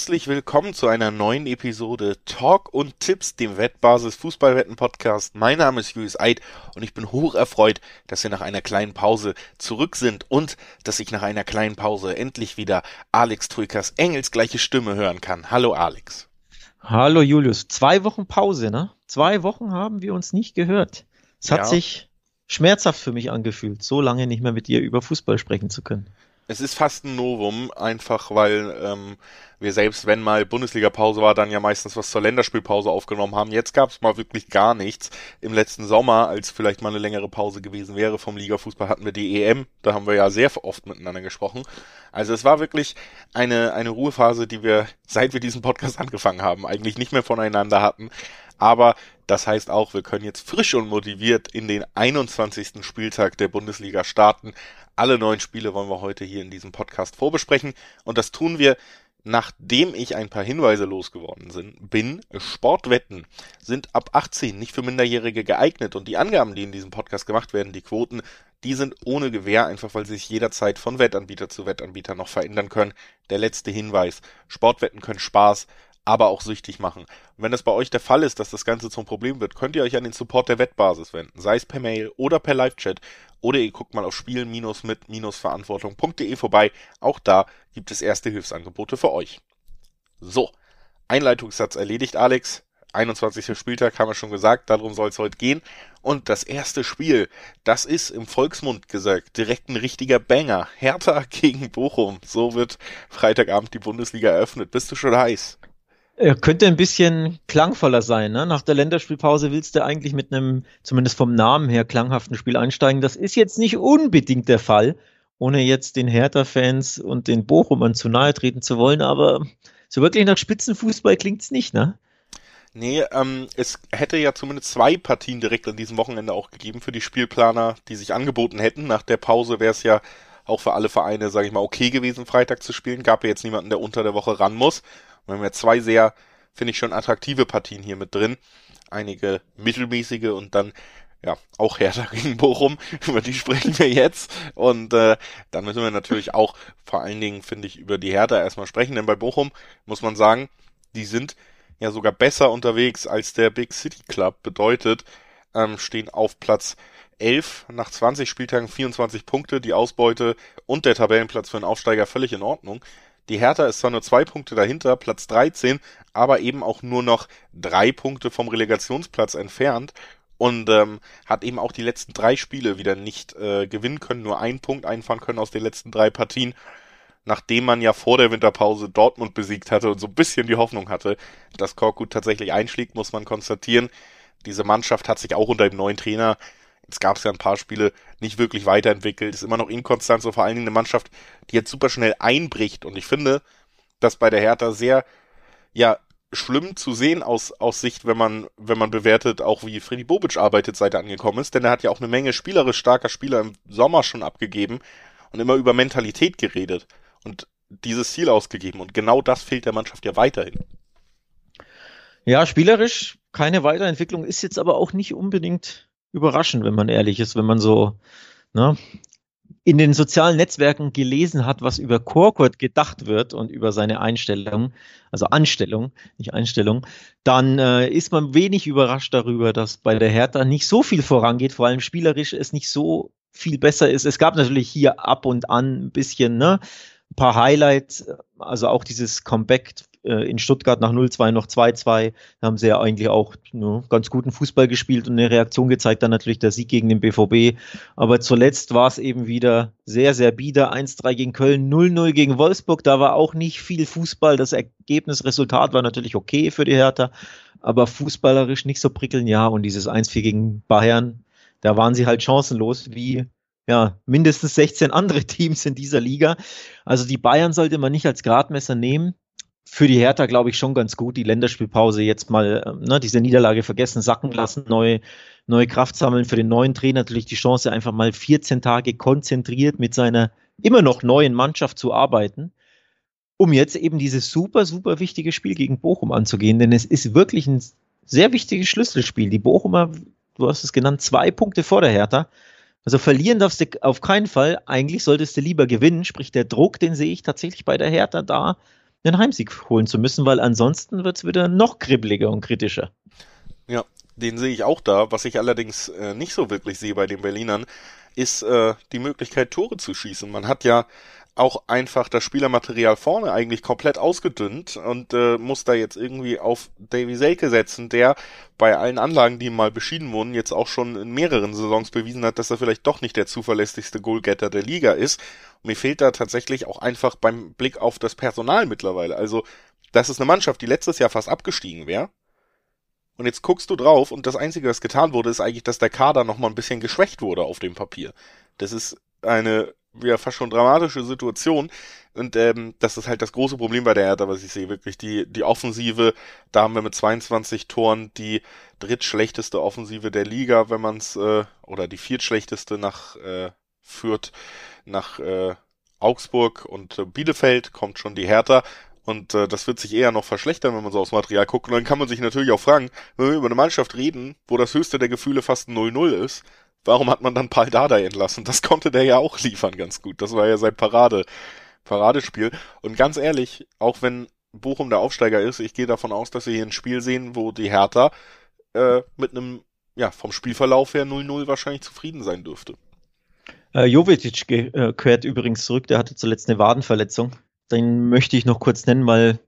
herzlich willkommen zu einer neuen Episode Talk und Tipps, dem Wettbasis Fußballwetten Podcast. Mein Name ist Julius Eid und ich bin hoch erfreut, dass wir nach einer kleinen Pause zurück sind und dass ich nach einer kleinen Pause endlich wieder Alex Trückers engelsgleiche Stimme hören kann. Hallo Alex. Hallo Julius. Zwei Wochen Pause, ne? Zwei Wochen haben wir uns nicht gehört. Es hat ja. sich schmerzhaft für mich angefühlt, so lange nicht mehr mit dir über Fußball sprechen zu können. Es ist fast ein Novum, einfach weil ähm, wir selbst, wenn mal Bundesliga-Pause war, dann ja meistens was zur Länderspielpause aufgenommen haben. Jetzt gab es mal wirklich gar nichts. Im letzten Sommer, als vielleicht mal eine längere Pause gewesen wäre vom Liga-Fußball, hatten wir die EM. Da haben wir ja sehr oft miteinander gesprochen. Also es war wirklich eine, eine Ruhephase, die wir, seit wir diesen Podcast angefangen haben, eigentlich nicht mehr voneinander hatten. Aber das heißt auch, wir können jetzt frisch und motiviert in den 21. Spieltag der Bundesliga starten. Alle neun Spiele wollen wir heute hier in diesem Podcast vorbesprechen und das tun wir Nachdem ich ein paar Hinweise losgeworden bin, Sportwetten sind ab 18 nicht für Minderjährige geeignet und die Angaben, die in diesem Podcast gemacht werden, die Quoten, die sind ohne Gewähr, einfach weil sie sich jederzeit von Wettanbieter zu Wettanbieter noch verändern können. Der letzte Hinweis. Sportwetten können Spaß, aber auch süchtig machen. Und wenn das bei euch der Fall ist, dass das Ganze zum Problem wird, könnt ihr euch an den Support der Wettbasis wenden, sei es per Mail oder per Live-Chat oder ihr guckt mal auf spielen-mit-verantwortung.de vorbei. Auch da gibt es erste Hilfsangebote für euch. So, Einleitungssatz erledigt, Alex. 21. Spieltag haben wir schon gesagt, darum soll es heute gehen. Und das erste Spiel, das ist im Volksmund gesagt direkt ein richtiger Banger. Hertha gegen Bochum. So wird Freitagabend die Bundesliga eröffnet. Bist du schon heiß? Er könnte ein bisschen klangvoller sein. Ne? Nach der Länderspielpause willst du eigentlich mit einem, zumindest vom Namen her, klanghaften Spiel einsteigen. Das ist jetzt nicht unbedingt der Fall, ohne jetzt den Hertha-Fans und den Bochumern zu nahe treten zu wollen, aber so wirklich nach Spitzenfußball klingt es nicht, ne? Nee, ähm, es hätte ja zumindest zwei Partien direkt an diesem Wochenende auch gegeben für die Spielplaner, die sich angeboten hätten. Nach der Pause wäre es ja auch für alle Vereine, sage ich mal, okay gewesen, Freitag zu spielen. Gab ja jetzt niemanden, der unter der Woche ran muss. Wir haben ja zwei sehr, finde ich schon attraktive Partien hier mit drin. Einige mittelmäßige und dann ja, auch Hertha gegen Bochum, über die sprechen wir jetzt. Und äh, dann müssen wir natürlich auch vor allen Dingen, finde ich, über die Hertha erstmal sprechen, denn bei Bochum muss man sagen, die sind ja sogar besser unterwegs als der Big City Club. Bedeutet, ähm, stehen auf Platz 11 nach 20 Spieltagen 24 Punkte, die Ausbeute und der Tabellenplatz für einen Aufsteiger völlig in Ordnung. Die Hertha ist zwar nur zwei Punkte dahinter, Platz 13, aber eben auch nur noch drei Punkte vom Relegationsplatz entfernt und ähm, hat eben auch die letzten drei Spiele wieder nicht äh, gewinnen können, nur einen Punkt einfahren können aus den letzten drei Partien, nachdem man ja vor der Winterpause Dortmund besiegt hatte und so ein bisschen die Hoffnung hatte, dass Korkut tatsächlich einschlägt, muss man konstatieren. Diese Mannschaft hat sich auch unter dem neuen Trainer Jetzt gab es ja ein paar Spiele nicht wirklich weiterentwickelt, ist immer noch inkonstant, so vor allen Dingen eine Mannschaft, die jetzt super schnell einbricht. Und ich finde, dass bei der Hertha sehr, ja, schlimm zu sehen aus, aus Sicht, wenn man, wenn man bewertet, auch wie Freddy Bobic arbeitet, seit er angekommen ist, denn er hat ja auch eine Menge spielerisch starker Spieler im Sommer schon abgegeben und immer über Mentalität geredet und dieses Ziel ausgegeben und genau das fehlt der Mannschaft ja weiterhin. Ja, spielerisch keine Weiterentwicklung ist jetzt aber auch nicht unbedingt überraschend, wenn man ehrlich ist, wenn man so ne, in den sozialen Netzwerken gelesen hat, was über Korkut gedacht wird und über seine Einstellung, also Anstellung, nicht Einstellung, dann äh, ist man wenig überrascht darüber, dass bei der Hertha nicht so viel vorangeht, vor allem spielerisch es nicht so viel besser ist. Es gab natürlich hier ab und an ein bisschen, ne, ein paar Highlights, also auch dieses Comeback äh, in Stuttgart nach 0-2 noch 2-2. Da haben sie ja eigentlich auch ne, ganz guten Fußball gespielt und eine Reaktion gezeigt, dann natürlich der Sieg gegen den BVB. Aber zuletzt war es eben wieder sehr, sehr bieder. 1-3 gegen Köln, 0-0 gegen Wolfsburg. Da war auch nicht viel Fußball. Das Ergebnis, Resultat war natürlich okay für die Hertha, aber fußballerisch nicht so prickeln. Ja, und dieses 1-4 gegen Bayern, da waren sie halt chancenlos, wie ja, mindestens 16 andere Teams in dieser Liga. Also die Bayern sollte man nicht als Gradmesser nehmen für die Hertha, glaube ich, schon ganz gut, die Länderspielpause jetzt mal, ähm, ne, diese Niederlage vergessen, sacken lassen, neue, neue Kraft sammeln. Für den neuen Trainer natürlich die Chance, einfach mal 14 Tage konzentriert mit seiner immer noch neuen Mannschaft zu arbeiten, um jetzt eben dieses super, super wichtige Spiel gegen Bochum anzugehen. Denn es ist wirklich ein sehr wichtiges Schlüsselspiel. Die Bochumer, du hast es genannt, zwei Punkte vor der Hertha. Also verlieren darfst du auf keinen Fall. Eigentlich solltest du lieber gewinnen. Sprich, der Druck, den sehe ich tatsächlich bei der Hertha da einen Heimsieg holen zu müssen, weil ansonsten wird es wieder noch kribbeliger und kritischer. Ja, den sehe ich auch da. Was ich allerdings äh, nicht so wirklich sehe bei den Berlinern, ist äh, die Möglichkeit, Tore zu schießen. Man hat ja auch einfach das Spielermaterial vorne eigentlich komplett ausgedünnt und äh, muss da jetzt irgendwie auf Davy Selke setzen, der bei allen Anlagen, die mal beschieden wurden, jetzt auch schon in mehreren Saisons bewiesen hat, dass er vielleicht doch nicht der zuverlässigste Goalgetter der Liga ist. Und mir fehlt da tatsächlich auch einfach beim Blick auf das Personal mittlerweile. Also, das ist eine Mannschaft, die letztes Jahr fast abgestiegen wäre. Und jetzt guckst du drauf und das Einzige, was getan wurde, ist eigentlich, dass der Kader nochmal ein bisschen geschwächt wurde auf dem Papier. Das ist eine ja fast schon dramatische Situation. Und ähm, das ist halt das große Problem bei der Hertha, was ich sehe. Wirklich die, die Offensive, da haben wir mit 22 Toren die drittschlechteste Offensive der Liga, wenn man es, äh, oder die viertschlechteste nach äh, führt nach äh, Augsburg und äh, Bielefeld kommt schon die Hertha. Und äh, das wird sich eher noch verschlechtern, wenn man so aufs Material guckt. Und dann kann man sich natürlich auch fragen, wenn wir über eine Mannschaft reden, wo das höchste der Gefühle fast 0-0 ist, warum hat man dann Paul Dardai entlassen? Das konnte der ja auch liefern ganz gut. Das war ja sein Parade, Paradespiel. Und ganz ehrlich, auch wenn Bochum der Aufsteiger ist, ich gehe davon aus, dass wir hier ein Spiel sehen, wo die Hertha äh, mit einem, ja, vom Spielverlauf her 0-0 wahrscheinlich zufrieden sein dürfte. Äh, Jovetic gehört übrigens zurück, der hatte zuletzt eine Wadenverletzung. Den möchte ich noch kurz nennen, weil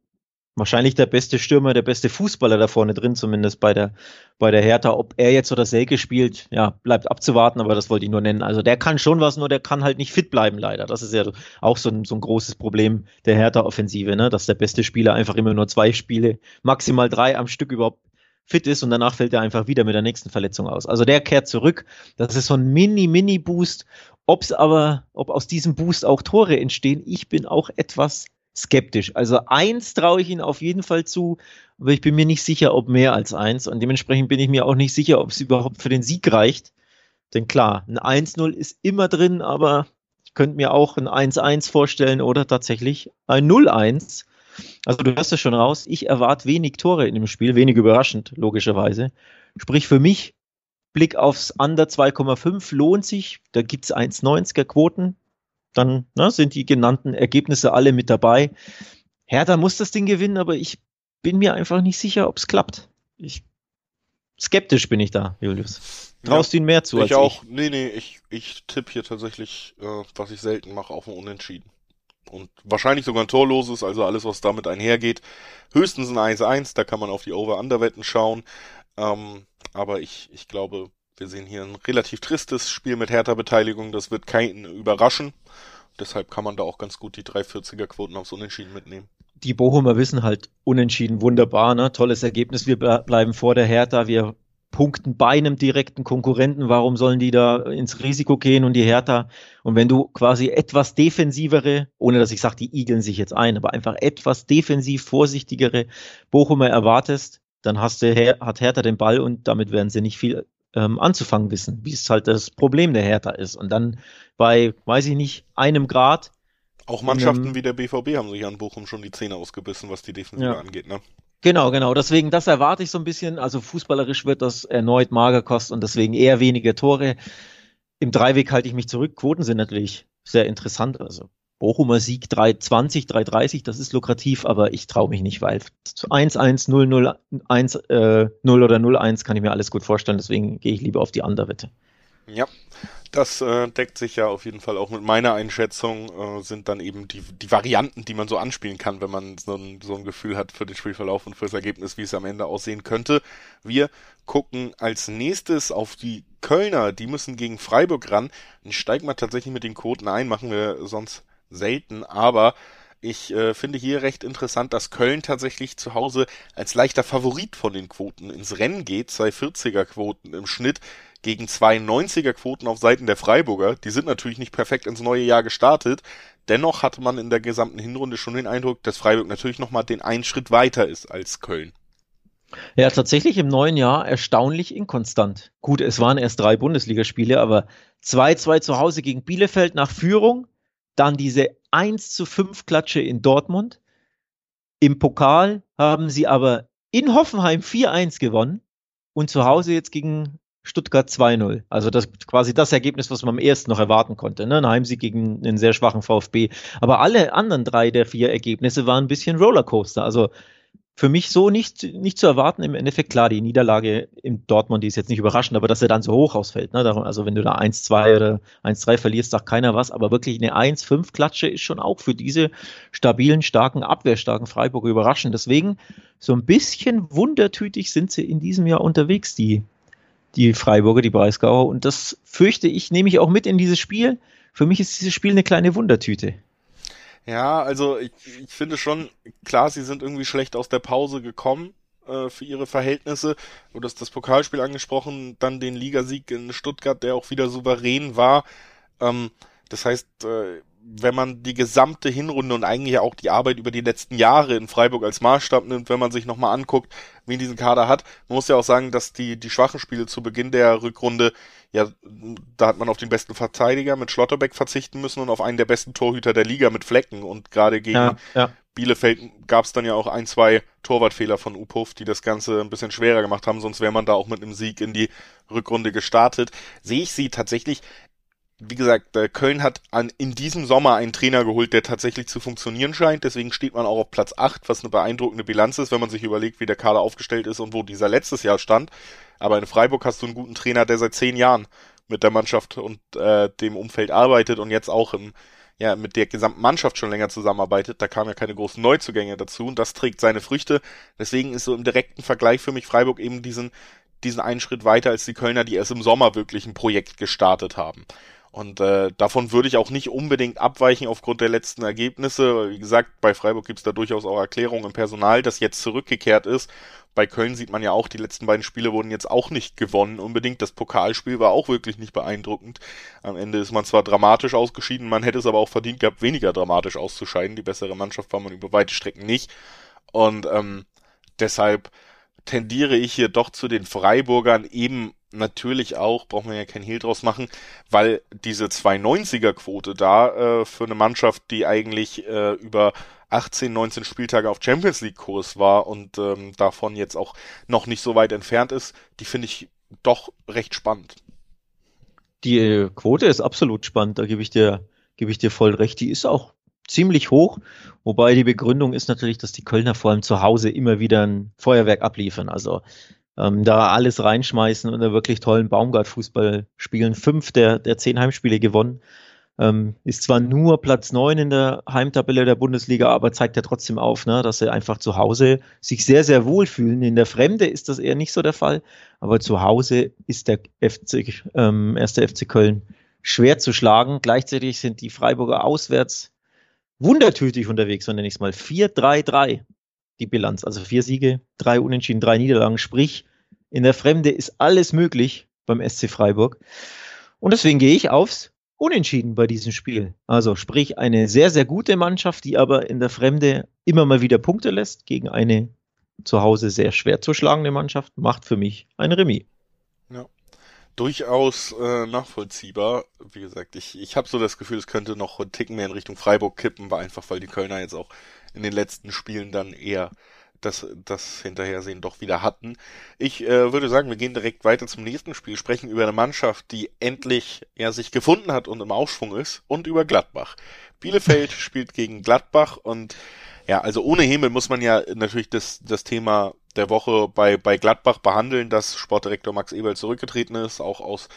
wahrscheinlich der beste Stürmer, der beste Fußballer da vorne drin, zumindest bei der, bei der Hertha. Ob er jetzt oder Selke spielt, ja, bleibt abzuwarten, aber das wollte ich nur nennen. Also der kann schon was, nur der kann halt nicht fit bleiben, leider. Das ist ja auch so ein, so ein großes Problem der Hertha-Offensive, ne? dass der beste Spieler einfach immer nur zwei Spiele, maximal drei am Stück überhaupt fit ist und danach fällt er einfach wieder mit der nächsten Verletzung aus. Also der kehrt zurück. Das ist so ein Mini-Mini-Boost. Ob es aber, ob aus diesem Boost auch Tore entstehen, ich bin auch etwas skeptisch. Also eins traue ich ihnen auf jeden Fall zu, aber ich bin mir nicht sicher, ob mehr als eins. Und dementsprechend bin ich mir auch nicht sicher, ob es überhaupt für den Sieg reicht. Denn klar, ein 1-0 ist immer drin, aber ich könnte mir auch ein 1-1 vorstellen oder tatsächlich ein 0-1. Also du hörst es schon raus, ich erwarte wenig Tore in dem Spiel, wenig überraschend, logischerweise. Sprich für mich, Blick aufs Under 2,5 lohnt sich, da gibt es 1,90er Quoten, dann ne, sind die genannten Ergebnisse alle mit dabei. Hertha muss das Ding gewinnen, aber ich bin mir einfach nicht sicher, ob es klappt. Ich, skeptisch bin ich da, Julius. Traust ja, du ihn mehr zu ich als auch. ich? Nee, nee, ich, ich tippe hier tatsächlich, äh, was ich selten mache, auf ein Unentschieden. Und wahrscheinlich sogar ein torloses, also alles, was damit einhergeht. Höchstens ein 1-1, da kann man auf die Over-Under-Wetten schauen. Ähm, aber ich, ich glaube, wir sehen hier ein relativ tristes Spiel mit härter Beteiligung. Das wird keinen überraschen. Deshalb kann man da auch ganz gut die 340er Quoten aufs Unentschieden mitnehmen. Die Bochumer wissen halt Unentschieden wunderbar, ne? Tolles Ergebnis. Wir bleiben vor der Hertha. Wir punkten bei einem direkten Konkurrenten. Warum sollen die da ins Risiko gehen und die Hertha? Und wenn du quasi etwas defensivere, ohne dass ich sage, die igeln sich jetzt ein, aber einfach etwas defensiv vorsichtigere Bochumer erwartest, dann hast du, hat Hertha den Ball und damit werden sie nicht viel ähm, anzufangen wissen, wie es halt das Problem der Hertha ist. Und dann bei, weiß ich nicht, einem Grad. Auch Mannschaften einem, wie der BVB haben sich an Bochum schon die Zähne ausgebissen, was die Defensive ja. angeht, ne? Genau, genau. Deswegen, das erwarte ich so ein bisschen. Also fußballerisch wird das erneut Magerkost und deswegen eher weniger Tore. Im Dreiweg halte ich mich zurück. Quoten sind natürlich sehr interessant. Also Bochumer Sieg 320, 330, das ist lukrativ, aber ich traue mich nicht, weil 1-1, 0-0, 1, äh, 0 oder 0-1 kann ich mir alles gut vorstellen, deswegen gehe ich lieber auf die Underwette. Ja, das äh, deckt sich ja auf jeden Fall auch mit meiner Einschätzung, äh, sind dann eben die, die Varianten, die man so anspielen kann, wenn man so ein, so ein Gefühl hat für den Spielverlauf und für das Ergebnis, wie es am Ende aussehen könnte. Wir gucken als nächstes auf die Kölner, die müssen gegen Freiburg ran. Dann steigen wir tatsächlich mit den Quoten ein, machen wir sonst selten, aber ich äh, finde hier recht interessant, dass Köln tatsächlich zu Hause als leichter Favorit von den Quoten ins Rennen geht. Zwei 40er Quoten im Schnitt gegen zwei 90er Quoten auf Seiten der Freiburger. Die sind natürlich nicht perfekt ins neue Jahr gestartet. Dennoch hatte man in der gesamten Hinrunde schon den Eindruck, dass Freiburg natürlich nochmal den einen Schritt weiter ist als Köln. Ja, tatsächlich im neuen Jahr erstaunlich inkonstant. Gut, es waren erst drei Bundesligaspiele, aber 2-2 zu Hause gegen Bielefeld nach Führung, dann diese 1 zu 5 Klatsche in Dortmund. Im Pokal haben sie aber in Hoffenheim 4-1 gewonnen und zu Hause jetzt gegen Stuttgart 2-0. Also das quasi das Ergebnis, was man am ersten noch erwarten konnte. Ne? Ein Heimsieg gegen einen sehr schwachen VfB. Aber alle anderen drei der vier Ergebnisse waren ein bisschen Rollercoaster. Also für mich so nicht, nicht zu erwarten. Im Endeffekt, klar, die Niederlage in Dortmund, die ist jetzt nicht überraschend, aber dass er dann so hoch ausfällt. Ne? Also wenn du da 1-2 oder 1-3 verlierst, sagt keiner was. Aber wirklich eine 1-5-Klatsche ist schon auch für diese stabilen, starken, abwehrstarken Freiburg überraschend. Deswegen so ein bisschen wundertütig sind sie in diesem Jahr unterwegs, die, die Freiburger, die Breisgauer. Und das fürchte ich, nehme ich auch mit in dieses Spiel. Für mich ist dieses Spiel eine kleine Wundertüte. Ja, also ich, ich finde schon, klar, sie sind irgendwie schlecht aus der Pause gekommen äh, für ihre Verhältnisse. Du hast das Pokalspiel angesprochen, dann den Ligasieg in Stuttgart, der auch wieder souverän war. Ähm, das heißt, äh, wenn man die gesamte Hinrunde und eigentlich auch die Arbeit über die letzten Jahre in Freiburg als Maßstab nimmt, wenn man sich nochmal anguckt, wie diesen Kader hat, man muss ja auch sagen, dass die, die schwachen Spiele zu Beginn der Rückrunde, ja, da hat man auf den besten Verteidiger mit Schlotterbeck verzichten müssen und auf einen der besten Torhüter der Liga mit Flecken und gerade gegen ja, ja. Bielefeld gab es dann ja auch ein, zwei Torwartfehler von Uphoff, die das Ganze ein bisschen schwerer gemacht haben, sonst wäre man da auch mit einem Sieg in die Rückrunde gestartet. Sehe ich sie tatsächlich wie gesagt, Köln hat an, in diesem Sommer einen Trainer geholt, der tatsächlich zu funktionieren scheint. Deswegen steht man auch auf Platz 8, was eine beeindruckende Bilanz ist, wenn man sich überlegt, wie der Kader aufgestellt ist und wo dieser letztes Jahr stand. Aber in Freiburg hast du einen guten Trainer, der seit zehn Jahren mit der Mannschaft und äh, dem Umfeld arbeitet und jetzt auch im, ja, mit der gesamten Mannschaft schon länger zusammenarbeitet. Da kamen ja keine großen Neuzugänge dazu und das trägt seine Früchte. Deswegen ist so im direkten Vergleich für mich Freiburg eben diesen, diesen einen Schritt weiter als die Kölner, die erst im Sommer wirklich ein Projekt gestartet haben. Und äh, davon würde ich auch nicht unbedingt abweichen aufgrund der letzten Ergebnisse. Wie gesagt, bei Freiburg gibt es da durchaus auch Erklärungen im Personal, das jetzt zurückgekehrt ist. Bei Köln sieht man ja auch, die letzten beiden Spiele wurden jetzt auch nicht gewonnen unbedingt. Das Pokalspiel war auch wirklich nicht beeindruckend. Am Ende ist man zwar dramatisch ausgeschieden, man hätte es aber auch verdient gehabt, weniger dramatisch auszuscheiden. Die bessere Mannschaft war man über weite Strecken nicht. Und ähm, deshalb tendiere ich hier doch zu den Freiburgern eben natürlich auch, braucht man ja kein Hehl draus machen, weil diese 290er Quote da äh, für eine Mannschaft, die eigentlich äh, über 18, 19 Spieltage auf Champions League Kurs war und ähm, davon jetzt auch noch nicht so weit entfernt ist, die finde ich doch recht spannend. Die äh, Quote ist absolut spannend, da gebe ich dir, gebe ich dir voll recht. Die ist auch ziemlich hoch, wobei die Begründung ist natürlich, dass die Kölner vor allem zu Hause immer wieder ein Feuerwerk abliefern. Also ähm, da alles reinschmeißen und da wirklich tollen Baumgart-Fußball spielen. Fünf der, der zehn Heimspiele gewonnen. Ähm, ist zwar nur Platz neun in der Heimtabelle der Bundesliga, aber zeigt ja trotzdem auf, ne, dass sie einfach zu Hause sich sehr, sehr wohl fühlen. In der Fremde ist das eher nicht so der Fall, aber zu Hause ist der FC, ähm, erste FC Köln schwer zu schlagen. Gleichzeitig sind die Freiburger auswärts wundertütig unterwegs, so nenne ich es mal. 4-3-3 die Bilanz. Also vier Siege, drei Unentschieden, drei Niederlagen. Sprich, in der Fremde ist alles möglich beim SC Freiburg. Und deswegen gehe ich aufs Unentschieden bei diesem Spiel. Also sprich, eine sehr, sehr gute Mannschaft, die aber in der Fremde immer mal wieder Punkte lässt gegen eine zu Hause sehr schwer zu schlagende Mannschaft, macht für mich ein Remis. Ja durchaus äh, nachvollziehbar. Wie gesagt, ich, ich habe so das Gefühl, es könnte noch einen Ticken mehr in Richtung Freiburg kippen, war einfach, weil die Kölner jetzt auch in den letzten Spielen dann eher das, das Hinterhersehen doch wieder hatten. Ich äh, würde sagen, wir gehen direkt weiter zum nächsten Spiel, sprechen über eine Mannschaft, die endlich ja sich gefunden hat und im Aufschwung ist und über Gladbach. Bielefeld spielt gegen Gladbach und ja, also ohne Himmel muss man ja natürlich das, das Thema der Woche bei, bei Gladbach behandeln, dass Sportdirektor Max Eberl zurückgetreten ist, auch aus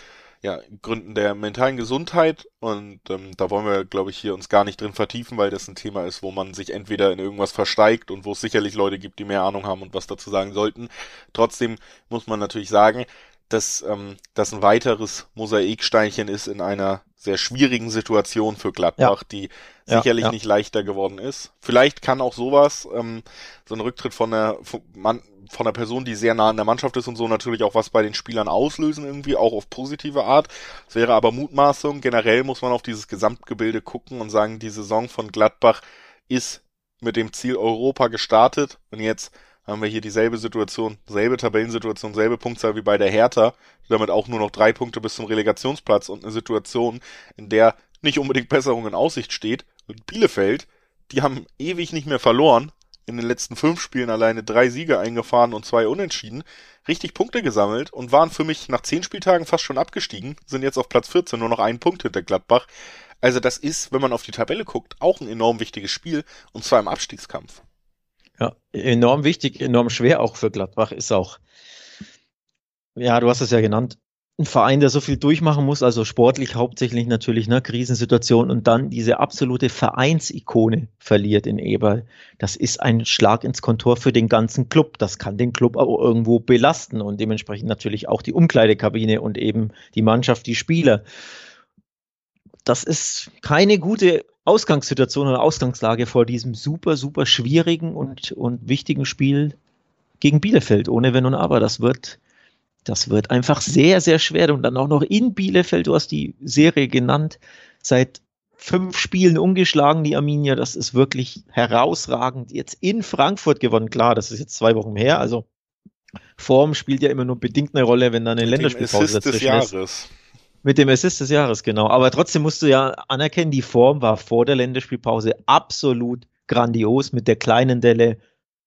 ja, Gründen der mentalen Gesundheit. Und ähm, da wollen wir, glaube ich, hier uns gar nicht drin vertiefen, weil das ein Thema ist, wo man sich entweder in irgendwas versteigt und wo es sicherlich Leute gibt, die mehr Ahnung haben und was dazu sagen sollten. Trotzdem muss man natürlich sagen, dass ähm, das ein weiteres Mosaiksteinchen ist in einer sehr schwierigen Situation für Gladbach, ja. die sicherlich ja, ja. nicht leichter geworden ist. Vielleicht kann auch sowas, ähm, so ein Rücktritt von der von, man, von einer Person, die sehr nah an der Mannschaft ist und so natürlich auch was bei den Spielern auslösen irgendwie, auch auf positive Art. Es wäre aber Mutmaßung. Generell muss man auf dieses Gesamtgebilde gucken und sagen, die Saison von Gladbach ist mit dem Ziel Europa gestartet und jetzt haben wir hier dieselbe Situation, selbe Tabellensituation, selbe Punktzahl wie bei der Hertha, damit auch nur noch drei Punkte bis zum Relegationsplatz und eine Situation, in der nicht unbedingt Besserung in Aussicht steht. Und Bielefeld, die haben ewig nicht mehr verloren, in den letzten fünf Spielen alleine drei Siege eingefahren und zwei Unentschieden, richtig Punkte gesammelt und waren für mich nach zehn Spieltagen fast schon abgestiegen, sind jetzt auf Platz 14, nur noch einen Punkt hinter Gladbach. Also das ist, wenn man auf die Tabelle guckt, auch ein enorm wichtiges Spiel und zwar im Abstiegskampf. Ja, enorm wichtig, enorm schwer auch für Gladbach ist auch, ja, du hast es ja genannt, ein Verein, der so viel durchmachen muss, also sportlich hauptsächlich natürlich, ne, Krisensituation und dann diese absolute Vereinsikone verliert in Eberl. Das ist ein Schlag ins Kontor für den ganzen Club. Das kann den Club auch irgendwo belasten und dementsprechend natürlich auch die Umkleidekabine und eben die Mannschaft, die Spieler. Das ist keine gute Ausgangssituation oder Ausgangslage vor diesem super, super schwierigen und, und wichtigen Spiel gegen Bielefeld, ohne Wenn und Aber. Das wird das wird einfach sehr, sehr schwer. Und dann auch noch in Bielefeld, du hast die Serie genannt, seit fünf Spielen ungeschlagen, die Arminia. Das ist wirklich herausragend. Jetzt in Frankfurt gewonnen. Klar, das ist jetzt zwei Wochen her. Also Form spielt ja immer nur bedingt eine Rolle, wenn da eine Mit Länderspielpause dazwischen des ist. Mit dem Assist des Jahres, genau. Aber trotzdem musst du ja anerkennen, die Form war vor der Länderspielpause absolut grandios mit der kleinen Delle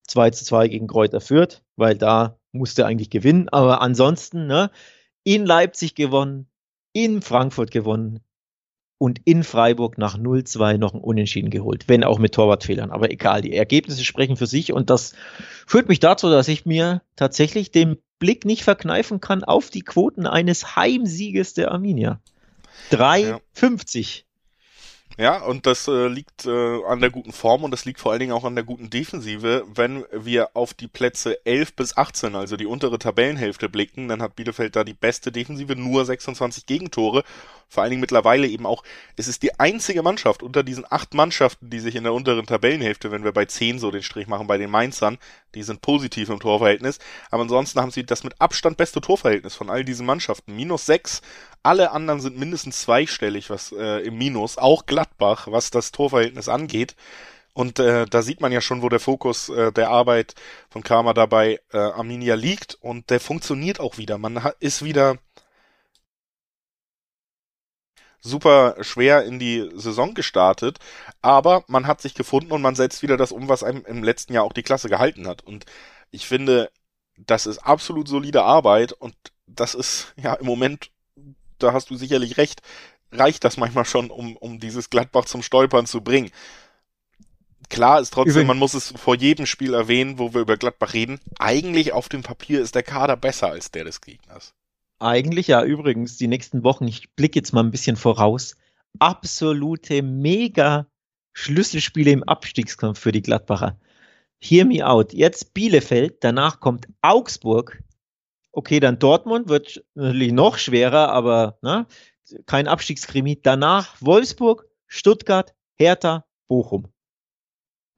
2 zu 2 gegen Kräuter Fürth, weil da musste eigentlich gewinnen, aber ansonsten, ne, in Leipzig gewonnen, in Frankfurt gewonnen und in Freiburg nach 0-2 noch ein Unentschieden geholt, wenn auch mit Torwartfehlern. Aber egal, die Ergebnisse sprechen für sich und das führt mich dazu, dass ich mir tatsächlich den Blick nicht verkneifen kann auf die Quoten eines Heimsieges der Arminia. 3,50. Ja, und das äh, liegt äh, an der guten Form und das liegt vor allen Dingen auch an der guten Defensive. Wenn wir auf die Plätze 11 bis 18, also die untere Tabellenhälfte blicken, dann hat Bielefeld da die beste Defensive, nur 26 Gegentore. Vor allen Dingen mittlerweile eben auch, es ist die einzige Mannschaft unter diesen acht Mannschaften, die sich in der unteren Tabellenhälfte, wenn wir bei 10 so den Strich machen, bei den Mainzern, die sind positiv im Torverhältnis. Aber ansonsten haben sie das mit Abstand beste Torverhältnis von all diesen Mannschaften. Minus 6 alle anderen sind mindestens zweistellig, was äh, im Minus, auch Gladbach, was das Torverhältnis angeht. Und äh, da sieht man ja schon, wo der Fokus äh, der Arbeit von Kramer dabei äh, Arminia liegt und der funktioniert auch wieder. Man ist wieder super schwer in die Saison gestartet, aber man hat sich gefunden und man setzt wieder das um, was einem im letzten Jahr auch die Klasse gehalten hat. Und ich finde, das ist absolut solide Arbeit und das ist ja im Moment da hast du sicherlich recht, reicht das manchmal schon, um, um dieses Gladbach zum Stolpern zu bringen. Klar ist trotzdem, man muss es vor jedem Spiel erwähnen, wo wir über Gladbach reden. Eigentlich auf dem Papier ist der Kader besser als der des Gegners. Eigentlich ja, übrigens, die nächsten Wochen, ich blicke jetzt mal ein bisschen voraus, absolute mega Schlüsselspiele im Abstiegskampf für die Gladbacher. Hear me out. Jetzt Bielefeld, danach kommt Augsburg, Okay, dann Dortmund wird natürlich noch schwerer, aber ne, kein Abstiegskrimi. Danach Wolfsburg, Stuttgart, Hertha, Bochum.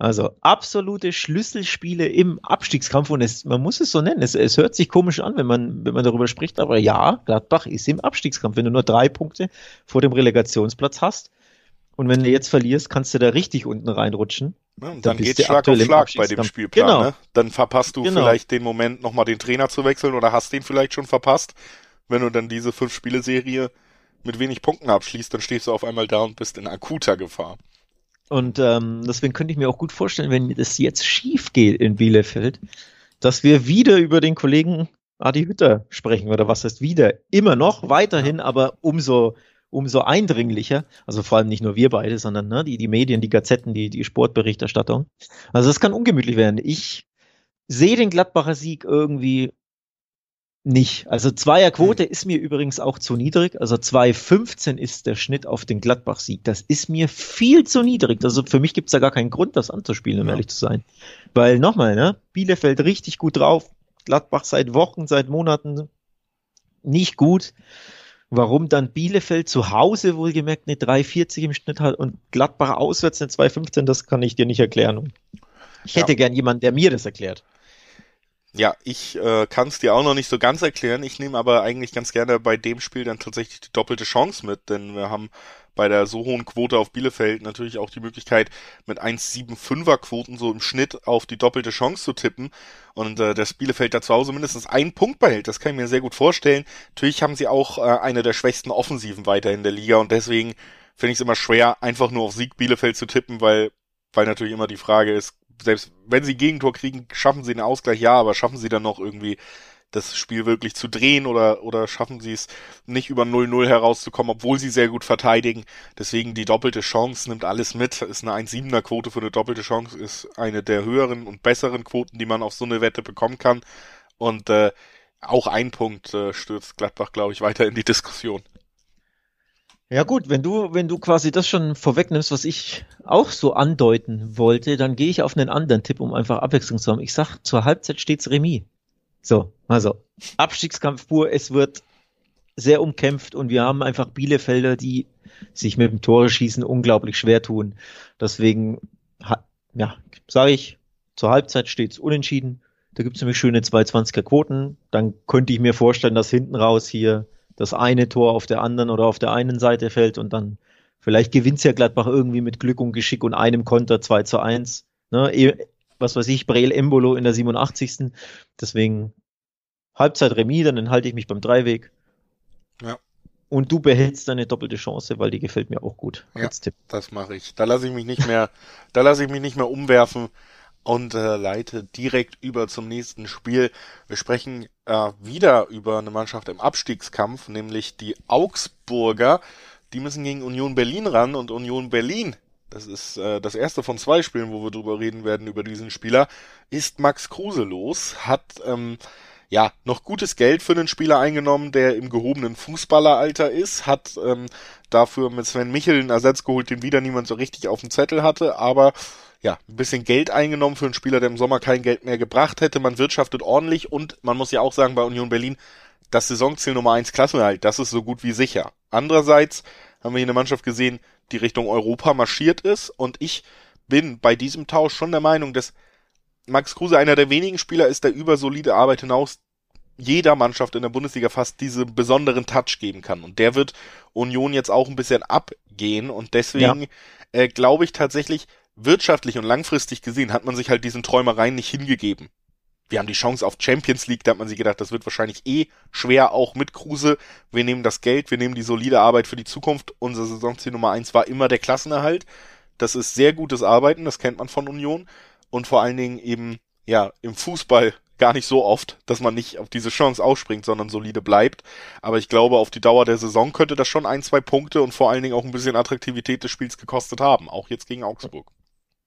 Also absolute Schlüsselspiele im Abstiegskampf und es, man muss es so nennen. Es, es hört sich komisch an, wenn man, wenn man darüber spricht, aber ja, Gladbach ist im Abstiegskampf. Wenn du nur drei Punkte vor dem Relegationsplatz hast und wenn du jetzt verlierst, kannst du da richtig unten reinrutschen. Ja, dann, dann geht Schlag auf Schlag bei dem Spielplan. Genau. Ne? Dann verpasst du genau. vielleicht den Moment, nochmal den Trainer zu wechseln oder hast den vielleicht schon verpasst. Wenn du dann diese Fünf-Spiele-Serie mit wenig Punkten abschließt, dann stehst du auf einmal da und bist in akuter Gefahr. Und ähm, deswegen könnte ich mir auch gut vorstellen, wenn das jetzt schief geht in Bielefeld, dass wir wieder über den Kollegen Adi Hütter sprechen oder was heißt wieder, immer noch, weiterhin, aber umso umso eindringlicher. Also vor allem nicht nur wir beide, sondern ne, die, die Medien, die Gazetten, die, die Sportberichterstattung. Also das kann ungemütlich werden. Ich sehe den Gladbacher Sieg irgendwie nicht. Also Zweierquote hm. ist mir übrigens auch zu niedrig. Also 2,15 ist der Schnitt auf den Gladbach-Sieg. Das ist mir viel zu niedrig. Also für mich gibt es da gar keinen Grund, das anzuspielen, um ja. ehrlich zu sein. Weil nochmal, ne, Bielefeld richtig gut drauf. Gladbach seit Wochen, seit Monaten nicht gut. Warum dann Bielefeld zu Hause wohlgemerkt eine 3,40 im Schnitt hat und Gladbach auswärts eine 2,15, das kann ich dir nicht erklären. Ich hätte ja. gern jemanden, der mir das erklärt. Ja, ich äh, kann es dir auch noch nicht so ganz erklären. Ich nehme aber eigentlich ganz gerne bei dem Spiel dann tatsächlich die doppelte Chance mit, denn wir haben bei der so hohen Quote auf Bielefeld natürlich auch die Möglichkeit, mit 1,75er Quoten so im Schnitt auf die doppelte Chance zu tippen. Und äh, das Bielefeld da zu Hause mindestens einen Punkt behält. Das kann ich mir sehr gut vorstellen. Natürlich haben sie auch äh, eine der schwächsten Offensiven weiter in der Liga und deswegen finde ich es immer schwer, einfach nur auf Sieg Bielefeld zu tippen, weil, weil natürlich immer die Frage ist, selbst wenn sie Gegentor kriegen, schaffen sie einen Ausgleich, ja, aber schaffen sie dann noch irgendwie das Spiel wirklich zu drehen oder, oder schaffen sie es nicht über 0-0 herauszukommen, obwohl sie sehr gut verteidigen. Deswegen die doppelte Chance nimmt alles mit. Ist eine 1-7er Quote für eine doppelte Chance, ist eine der höheren und besseren Quoten, die man auf so eine Wette bekommen kann. Und äh, auch ein Punkt äh, stürzt Gladbach, glaube ich, weiter in die Diskussion. Ja gut, wenn du, wenn du quasi das schon vorwegnimmst, was ich auch so andeuten wollte, dann gehe ich auf einen anderen Tipp, um einfach Abwechslung zu haben. Ich sag, zur Halbzeit steht's Remis. So, also Abstiegskampf pur, es wird sehr umkämpft und wir haben einfach Bielefelder, die sich mit dem Tore schießen unglaublich schwer tun. Deswegen, ja, sage ich, zur Halbzeit steht's unentschieden. Da gibt's nämlich schöne 220er Quoten. Dann könnte ich mir vorstellen, dass hinten raus hier das eine Tor auf der anderen oder auf der einen Seite fällt und dann vielleicht gewinnt's ja Gladbach irgendwie mit Glück und Geschick und einem Konter 2 zu 1. Ne? E, was weiß ich, Breel Embolo in der 87. Deswegen Halbzeit Remis, dann halte ich mich beim Dreiweg. Ja. Und du behältst deine doppelte Chance, weil die gefällt mir auch gut. Ja, das mache ich. Da lasse ich mich nicht mehr, da lasse ich mich nicht mehr umwerfen und äh, leite direkt über zum nächsten Spiel. Wir sprechen äh, wieder über eine Mannschaft im Abstiegskampf, nämlich die Augsburger. Die müssen gegen Union Berlin ran und Union Berlin das ist äh, das erste von zwei Spielen, wo wir drüber reden werden, über diesen Spieler, ist Max Kruse los, hat ähm, ja noch gutes Geld für einen Spieler eingenommen, der im gehobenen Fußballeralter ist, hat ähm, dafür mit Sven Michel einen Ersatz geholt, den wieder niemand so richtig auf dem Zettel hatte, aber ja, ein bisschen Geld eingenommen für einen Spieler, der im Sommer kein Geld mehr gebracht hätte. Man wirtschaftet ordentlich und man muss ja auch sagen, bei Union Berlin, das Saisonziel Nummer eins Klassenhalt, das ist so gut wie sicher. Andererseits haben wir hier eine Mannschaft gesehen, die Richtung Europa marschiert ist. Und ich bin bei diesem Tausch schon der Meinung, dass Max Kruse einer der wenigen Spieler ist, der über solide Arbeit hinaus jeder Mannschaft in der Bundesliga fast diesen besonderen Touch geben kann. Und der wird Union jetzt auch ein bisschen abgehen. Und deswegen ja. äh, glaube ich tatsächlich, wirtschaftlich und langfristig gesehen hat man sich halt diesen Träumereien nicht hingegeben wir haben die Chance auf Champions League, da hat man sich gedacht, das wird wahrscheinlich eh schwer, auch mit Kruse. Wir nehmen das Geld, wir nehmen die solide Arbeit für die Zukunft. Unser Saisonziel Nummer eins war immer der Klassenerhalt. Das ist sehr gutes Arbeiten, das kennt man von Union. Und vor allen Dingen eben, ja, im Fußball gar nicht so oft, dass man nicht auf diese Chance ausspringt, sondern solide bleibt. Aber ich glaube, auf die Dauer der Saison könnte das schon ein, zwei Punkte und vor allen Dingen auch ein bisschen Attraktivität des Spiels gekostet haben, auch jetzt gegen Augsburg.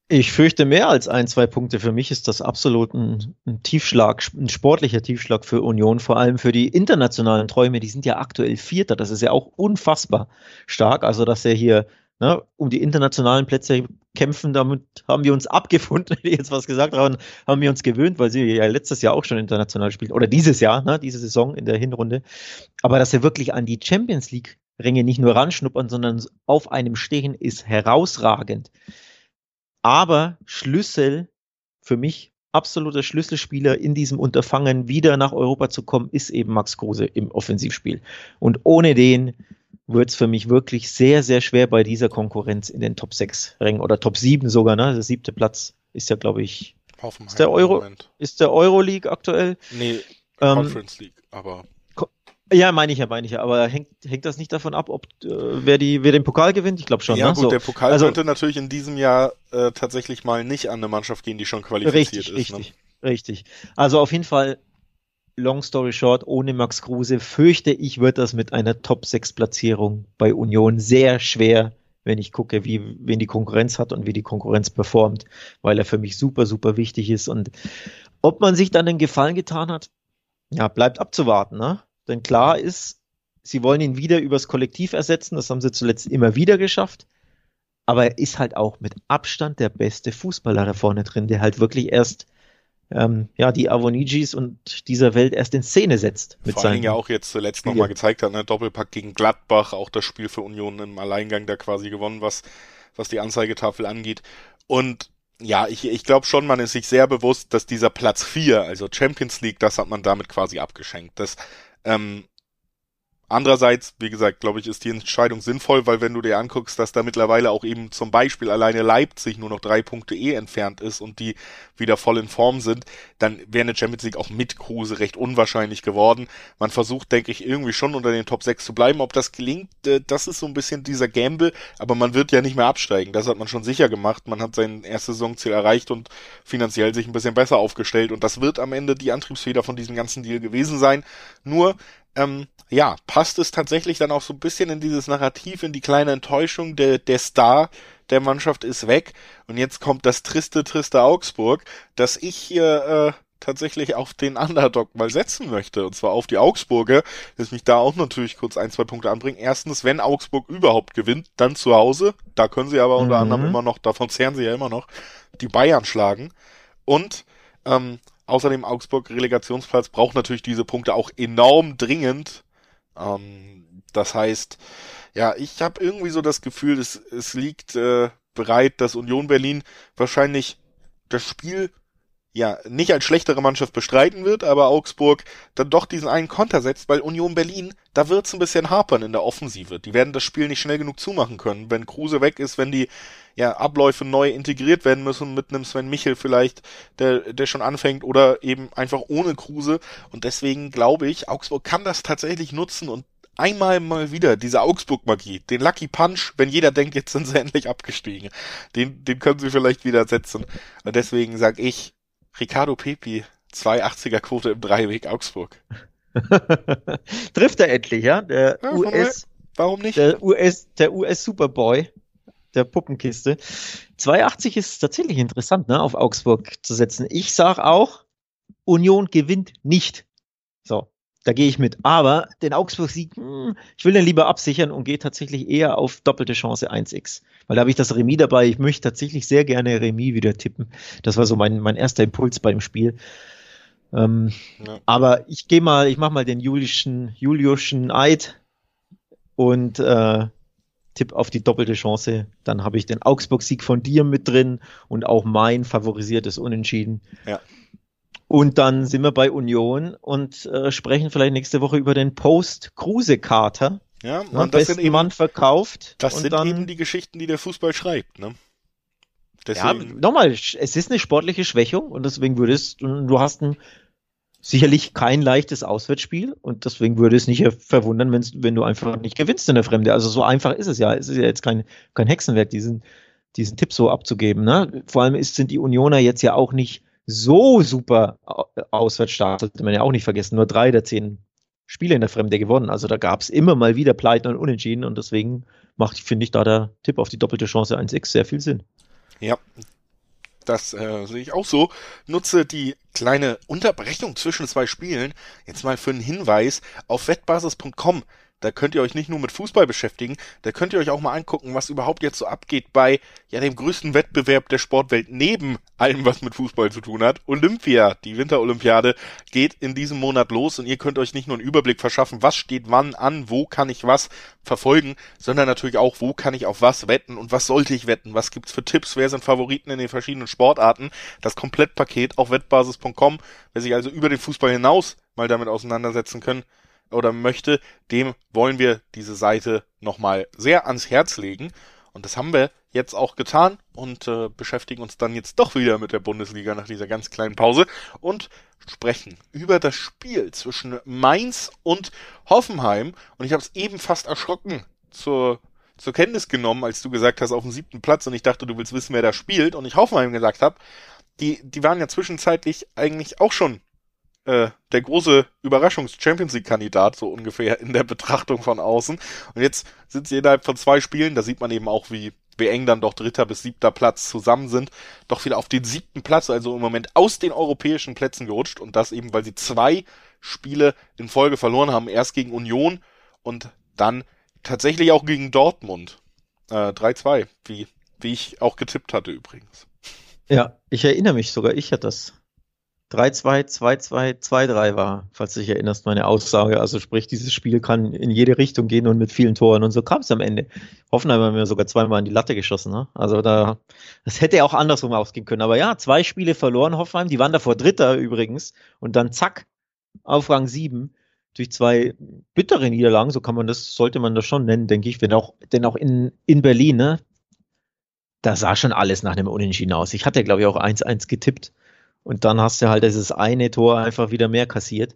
Ich fürchte mehr als ein, zwei Punkte. Für mich ist das absolut ein, ein, Tiefschlag, ein sportlicher Tiefschlag für Union, vor allem für die internationalen Träume. Die sind ja aktuell Vierter. Das ist ja auch unfassbar stark. Also, dass er hier ne, um die internationalen Plätze kämpfen, damit haben wir uns abgefunden, wenn ich jetzt was gesagt haben, haben wir uns gewöhnt, weil sie ja letztes Jahr auch schon international spielt. Oder dieses Jahr, ne, diese Saison in der Hinrunde. Aber dass er wirklich an die Champions League Ränge nicht nur ranschnuppern, sondern auf einem stehen, ist herausragend. Aber Schlüssel für mich, absoluter Schlüsselspieler in diesem Unterfangen, wieder nach Europa zu kommen, ist eben Max Kruse im Offensivspiel. Und ohne den wird es für mich wirklich sehr, sehr schwer bei dieser Konkurrenz in den Top 6 Rängen oder Top 7 sogar, ne? Der siebte Platz ist ja, glaube ich, ist der Euro, ist der Euro League aktuell? Nee, ähm, Conference League, aber ja, meine ich ja, meine ich ja. Aber hängt, hängt das nicht davon ab, ob äh, wer die wer den Pokal gewinnt? Ich glaube schon. Ja, ne? gut, so. der Pokal also, könnte natürlich in diesem Jahr äh, tatsächlich mal nicht an eine Mannschaft gehen, die schon qualifiziert richtig, ist. Ne? Richtig, ne? richtig. Also auf jeden Fall, long story short, ohne Max Kruse fürchte ich, wird das mit einer Top 6 Platzierung bei Union sehr schwer, wenn ich gucke, wie, wen die Konkurrenz hat und wie die Konkurrenz performt, weil er für mich super, super wichtig ist. Und ob man sich dann den Gefallen getan hat, ja, bleibt abzuwarten, ne? Denn klar ist, sie wollen ihn wieder übers Kollektiv ersetzen. Das haben sie zuletzt immer wieder geschafft. Aber er ist halt auch mit Abstand der beste Fußballer da vorne drin, der halt wirklich erst ähm, ja, die Avonigis und dieser Welt erst in Szene setzt. Mit Vor allen Dingen ja auch jetzt zuletzt nochmal gezeigt hat, ne? Doppelpack gegen Gladbach, auch das Spiel für Union im Alleingang da quasi gewonnen, was, was die Anzeigetafel angeht. Und ja, ich, ich glaube schon, man ist sich sehr bewusst, dass dieser Platz 4, also Champions League, das hat man damit quasi abgeschenkt. Das ähm, Andererseits, wie gesagt, glaube ich, ist die Entscheidung sinnvoll, weil wenn du dir anguckst, dass da mittlerweile auch eben zum Beispiel alleine Leipzig nur noch drei Punkte eh entfernt ist und die wieder voll in Form sind, dann wäre eine Champions League auch mit Kruse recht unwahrscheinlich geworden. Man versucht, denke ich, irgendwie schon unter den Top 6 zu bleiben. Ob das gelingt, äh, das ist so ein bisschen dieser Gamble, aber man wird ja nicht mehr absteigen. Das hat man schon sicher gemacht. Man hat sein erstes Saisonziel erreicht und finanziell sich ein bisschen besser aufgestellt und das wird am Ende die Antriebsfeder von diesem ganzen Deal gewesen sein. Nur ähm, ja, passt es tatsächlich dann auch so ein bisschen in dieses Narrativ, in die kleine Enttäuschung, der, der Star der Mannschaft ist weg und jetzt kommt das triste, triste Augsburg, dass ich hier äh, tatsächlich auf den Underdog mal setzen möchte, und zwar auf die Augsburger, dass mich da auch natürlich kurz ein, zwei Punkte anbringen. Erstens, wenn Augsburg überhaupt gewinnt, dann zu Hause, da können sie aber unter mhm. anderem immer noch, davon zehren sie ja immer noch, die Bayern schlagen und ähm, Außerdem Augsburg Relegationsplatz braucht natürlich diese Punkte auch enorm dringend. Ähm, das heißt, ja, ich habe irgendwie so das Gefühl, es, es liegt äh, bereit, dass Union Berlin wahrscheinlich das Spiel ja nicht als schlechtere Mannschaft bestreiten wird, aber Augsburg dann doch diesen einen Konter setzt, weil Union Berlin, da wird's ein bisschen hapern in der Offensive. Die werden das Spiel nicht schnell genug zumachen können. Wenn Kruse weg ist, wenn die ja, Abläufe neu integriert werden müssen mit einem Sven Michel vielleicht, der, der schon anfängt oder eben einfach ohne Kruse. Und deswegen glaube ich, Augsburg kann das tatsächlich nutzen und einmal mal wieder diese Augsburg-Magie, den Lucky Punch, wenn jeder denkt, jetzt sind sie endlich abgestiegen. Den, den können sie vielleicht wieder setzen. Und deswegen sage ich, Ricardo Pepi, 280er Quote im Dreiweg Augsburg. Trifft er endlich, ja? Der ja, US. Warum nicht? Der US, der US Superboy der Puppenkiste. 280 ist tatsächlich interessant, ne, auf Augsburg zu setzen. Ich sage auch, Union gewinnt nicht. So, da gehe ich mit. Aber den Augsburg-Sieg, hm, ich will den lieber absichern und gehe tatsächlich eher auf doppelte Chance 1x. Weil da habe ich das Remis dabei. Ich möchte tatsächlich sehr gerne Remis wieder tippen. Das war so mein, mein erster Impuls beim Spiel. Ähm, ja. Aber ich gehe mal, ich mache mal den Julischen, Juliuschen Eid und äh, Tipp auf die doppelte Chance. Dann habe ich den Augsburg-Sieg von dir mit drin und auch mein favorisiertes Unentschieden. Ja. Und dann sind wir bei Union und äh, sprechen vielleicht nächste Woche über den Post-Kruse-Kater. Ja, und ne, das sind eben, Mann verkauft. Das sind dann, eben die Geschichten, die der Fußball schreibt, ne? Deswegen. Ja, nochmal, es ist eine sportliche Schwächung und deswegen würdest du, du hast ein sicherlich kein leichtes Auswärtsspiel und deswegen würde es nicht verwundern, wenn du einfach nicht gewinnst in der Fremde. Also so einfach ist es ja. Es ist ja jetzt kein, kein Hexenwerk, diesen, diesen Tipp so abzugeben. Ne? Vor allem ist, sind die Unioner jetzt ja auch nicht so super auswärts stark, sollte man ja auch nicht vergessen. Nur drei der zehn Spiele in der Fremde gewonnen. Also da gab es immer mal wieder Pleiten und Unentschieden und deswegen macht, finde ich, da der Tipp auf die doppelte Chance 1x sehr viel Sinn. Ja, das äh, sehe ich auch so. Nutze die kleine Unterbrechung zwischen zwei Spielen jetzt mal für einen Hinweis auf wettbasis.com. Da könnt ihr euch nicht nur mit Fußball beschäftigen, da könnt ihr euch auch mal angucken, was überhaupt jetzt so abgeht bei ja dem größten Wettbewerb der Sportwelt neben allem, was mit Fußball zu tun hat. Olympia, die Winterolympiade, geht in diesem Monat los und ihr könnt euch nicht nur einen Überblick verschaffen, was steht wann an, wo kann ich was verfolgen, sondern natürlich auch, wo kann ich auf was wetten und was sollte ich wetten, was gibt's für Tipps, wer sind Favoriten in den verschiedenen Sportarten. Das Komplettpaket auf wettbasis.com, wer sich also über den Fußball hinaus mal damit auseinandersetzen können, oder möchte, dem wollen wir diese Seite nochmal sehr ans Herz legen. Und das haben wir jetzt auch getan und äh, beschäftigen uns dann jetzt doch wieder mit der Bundesliga nach dieser ganz kleinen Pause und sprechen über das Spiel zwischen Mainz und Hoffenheim. Und ich habe es eben fast erschrocken zur, zur Kenntnis genommen, als du gesagt hast, auf dem siebten Platz und ich dachte, du willst wissen, wer da spielt. Und ich Hoffenheim gesagt habe, die, die waren ja zwischenzeitlich eigentlich auch schon äh, der große Überraschungs-Champions League-Kandidat, so ungefähr in der Betrachtung von außen. Und jetzt sind sie innerhalb von zwei Spielen, da sieht man eben auch, wie, wie eng dann doch dritter bis siebter Platz zusammen sind, doch wieder auf den siebten Platz, also im Moment aus den europäischen Plätzen gerutscht. Und das eben, weil sie zwei Spiele in Folge verloren haben. Erst gegen Union und dann tatsächlich auch gegen Dortmund. Äh, 3-2, wie, wie ich auch getippt hatte übrigens. Ja, ich erinnere mich sogar, ich hatte das 3-2, 2-2, 2-3 war, falls du dich erinnerst, meine Aussage. Also sprich, dieses Spiel kann in jede Richtung gehen und mit vielen Toren. Und so kam es am Ende. Hoffenheim haben wir sogar zweimal in die Latte geschossen. Ne? Also da, das hätte auch andersrum ausgehen können. Aber ja, zwei Spiele verloren Hoffenheim. Die waren davor Dritter übrigens. Und dann zack, auf Rang 7. durch zwei bittere Niederlagen, so kann man das, sollte man das schon nennen, denke ich, wenn auch, denn auch in, in Berlin, ne, da sah schon alles nach einem Unentschieden aus. Ich hatte, glaube ich, auch 1-1 getippt. Und dann hast du halt dieses eine Tor einfach wieder mehr kassiert.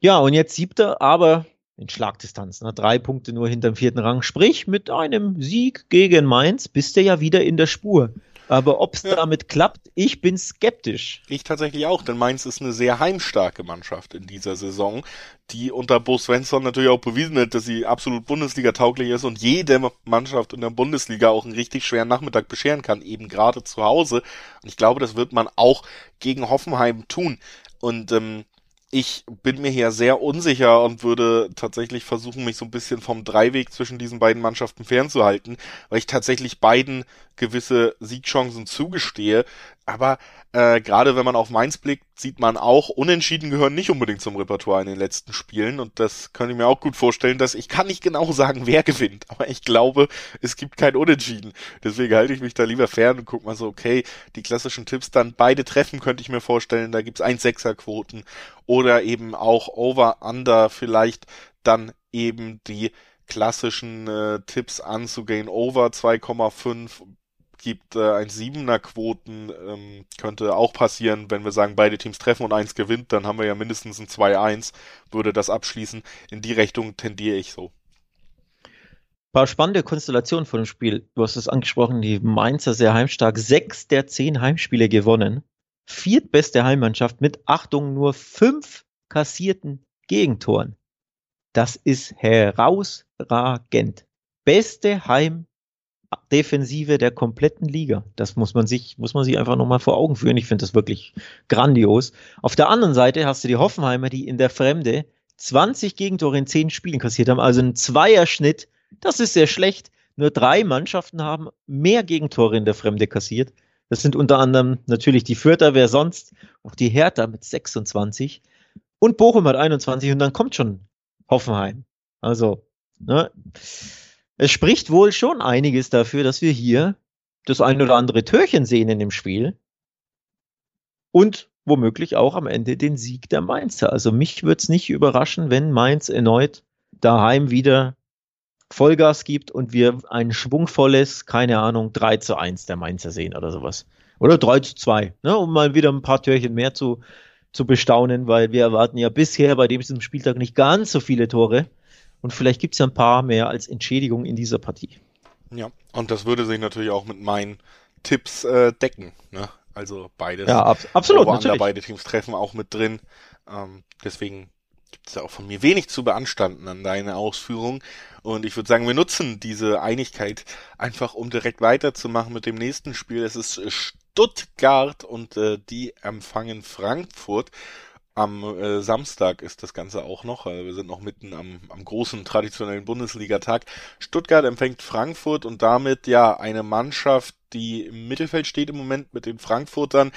Ja, und jetzt siebter, aber in Schlagdistanz. Ne? Drei Punkte nur hinterm vierten Rang. Sprich, mit einem Sieg gegen Mainz bist du ja wieder in der Spur. Aber ob es ja. damit klappt, ich bin skeptisch. Ich tatsächlich auch, denn Mainz ist eine sehr heimstarke Mannschaft in dieser Saison, die unter Bo Svensson natürlich auch bewiesen hat, dass sie absolut Bundesliga-tauglich ist und jede Mannschaft in der Bundesliga auch einen richtig schweren Nachmittag bescheren kann, eben gerade zu Hause. Und ich glaube, das wird man auch gegen Hoffenheim tun. Und ähm, ich bin mir hier sehr unsicher und würde tatsächlich versuchen, mich so ein bisschen vom Dreiweg zwischen diesen beiden Mannschaften fernzuhalten, weil ich tatsächlich beiden gewisse Siegchancen zugestehe. Aber äh, gerade wenn man auf Mainz blickt, sieht man auch, Unentschieden gehören nicht unbedingt zum Repertoire in den letzten Spielen. Und das kann ich mir auch gut vorstellen, dass ich kann nicht genau sagen, wer gewinnt. Aber ich glaube, es gibt kein Unentschieden. Deswegen halte ich mich da lieber fern und guck mal so, okay, die klassischen Tipps dann beide treffen, könnte ich mir vorstellen. Da gibt's 1-6er-Quoten oder eben auch Over-Under vielleicht dann eben die klassischen äh, Tipps anzugehen. Over 2,5 gibt äh, ein Siebener Quoten, ähm, könnte auch passieren, wenn wir sagen, beide Teams treffen und eins gewinnt, dann haben wir ja mindestens ein 2-1, würde das abschließen. In die Richtung tendiere ich so. Paar spannende Konstellationen von dem Spiel. Du hast es angesprochen, die Mainzer sehr heimstark. Sechs der zehn Heimspiele gewonnen. Viertbeste Heimmannschaft mit Achtung nur fünf kassierten Gegentoren. Das ist herausragend. Beste Heim Defensive der kompletten Liga. Das muss man sich, muss man sich einfach nochmal vor Augen führen. Ich finde das wirklich grandios. Auf der anderen Seite hast du die Hoffenheimer, die in der Fremde 20 Gegentore in 10 Spielen kassiert haben, also ein Zweierschnitt. Das ist sehr schlecht. Nur drei Mannschaften haben mehr Gegentore in der Fremde kassiert. Das sind unter anderem natürlich die Fürther, wer sonst, auch die Hertha mit 26 und Bochum hat 21 und dann kommt schon Hoffenheim. Also, ne, es spricht wohl schon einiges dafür, dass wir hier das ein oder andere Türchen sehen in dem Spiel. Und womöglich auch am Ende den Sieg der Mainzer. Also mich würde es nicht überraschen, wenn Mainz erneut daheim wieder Vollgas gibt und wir ein schwungvolles, keine Ahnung, 3 zu 1 der Mainzer sehen oder sowas. Oder 3 zu 2, ne, um mal wieder ein paar Türchen mehr zu, zu bestaunen, weil wir erwarten ja bisher bei diesem Spieltag nicht ganz so viele Tore. Und vielleicht gibt es ja ein paar mehr als Entschädigung in dieser Partie. Ja, und das würde sich natürlich auch mit meinen Tipps äh, decken. Ne? Also beides. Ja, ab absolut. Natürlich. Beide Teams treffen auch mit drin. Ähm, deswegen gibt es ja auch von mir wenig zu beanstanden an deine Ausführung. Und ich würde sagen, wir nutzen diese Einigkeit einfach, um direkt weiterzumachen mit dem nächsten Spiel. Es ist Stuttgart und äh, die empfangen Frankfurt. Am äh, Samstag ist das Ganze auch noch. Also wir sind noch mitten am, am großen traditionellen Bundesligatag. Stuttgart empfängt Frankfurt und damit ja eine Mannschaft, die im Mittelfeld steht im Moment mit den Frankfurtern.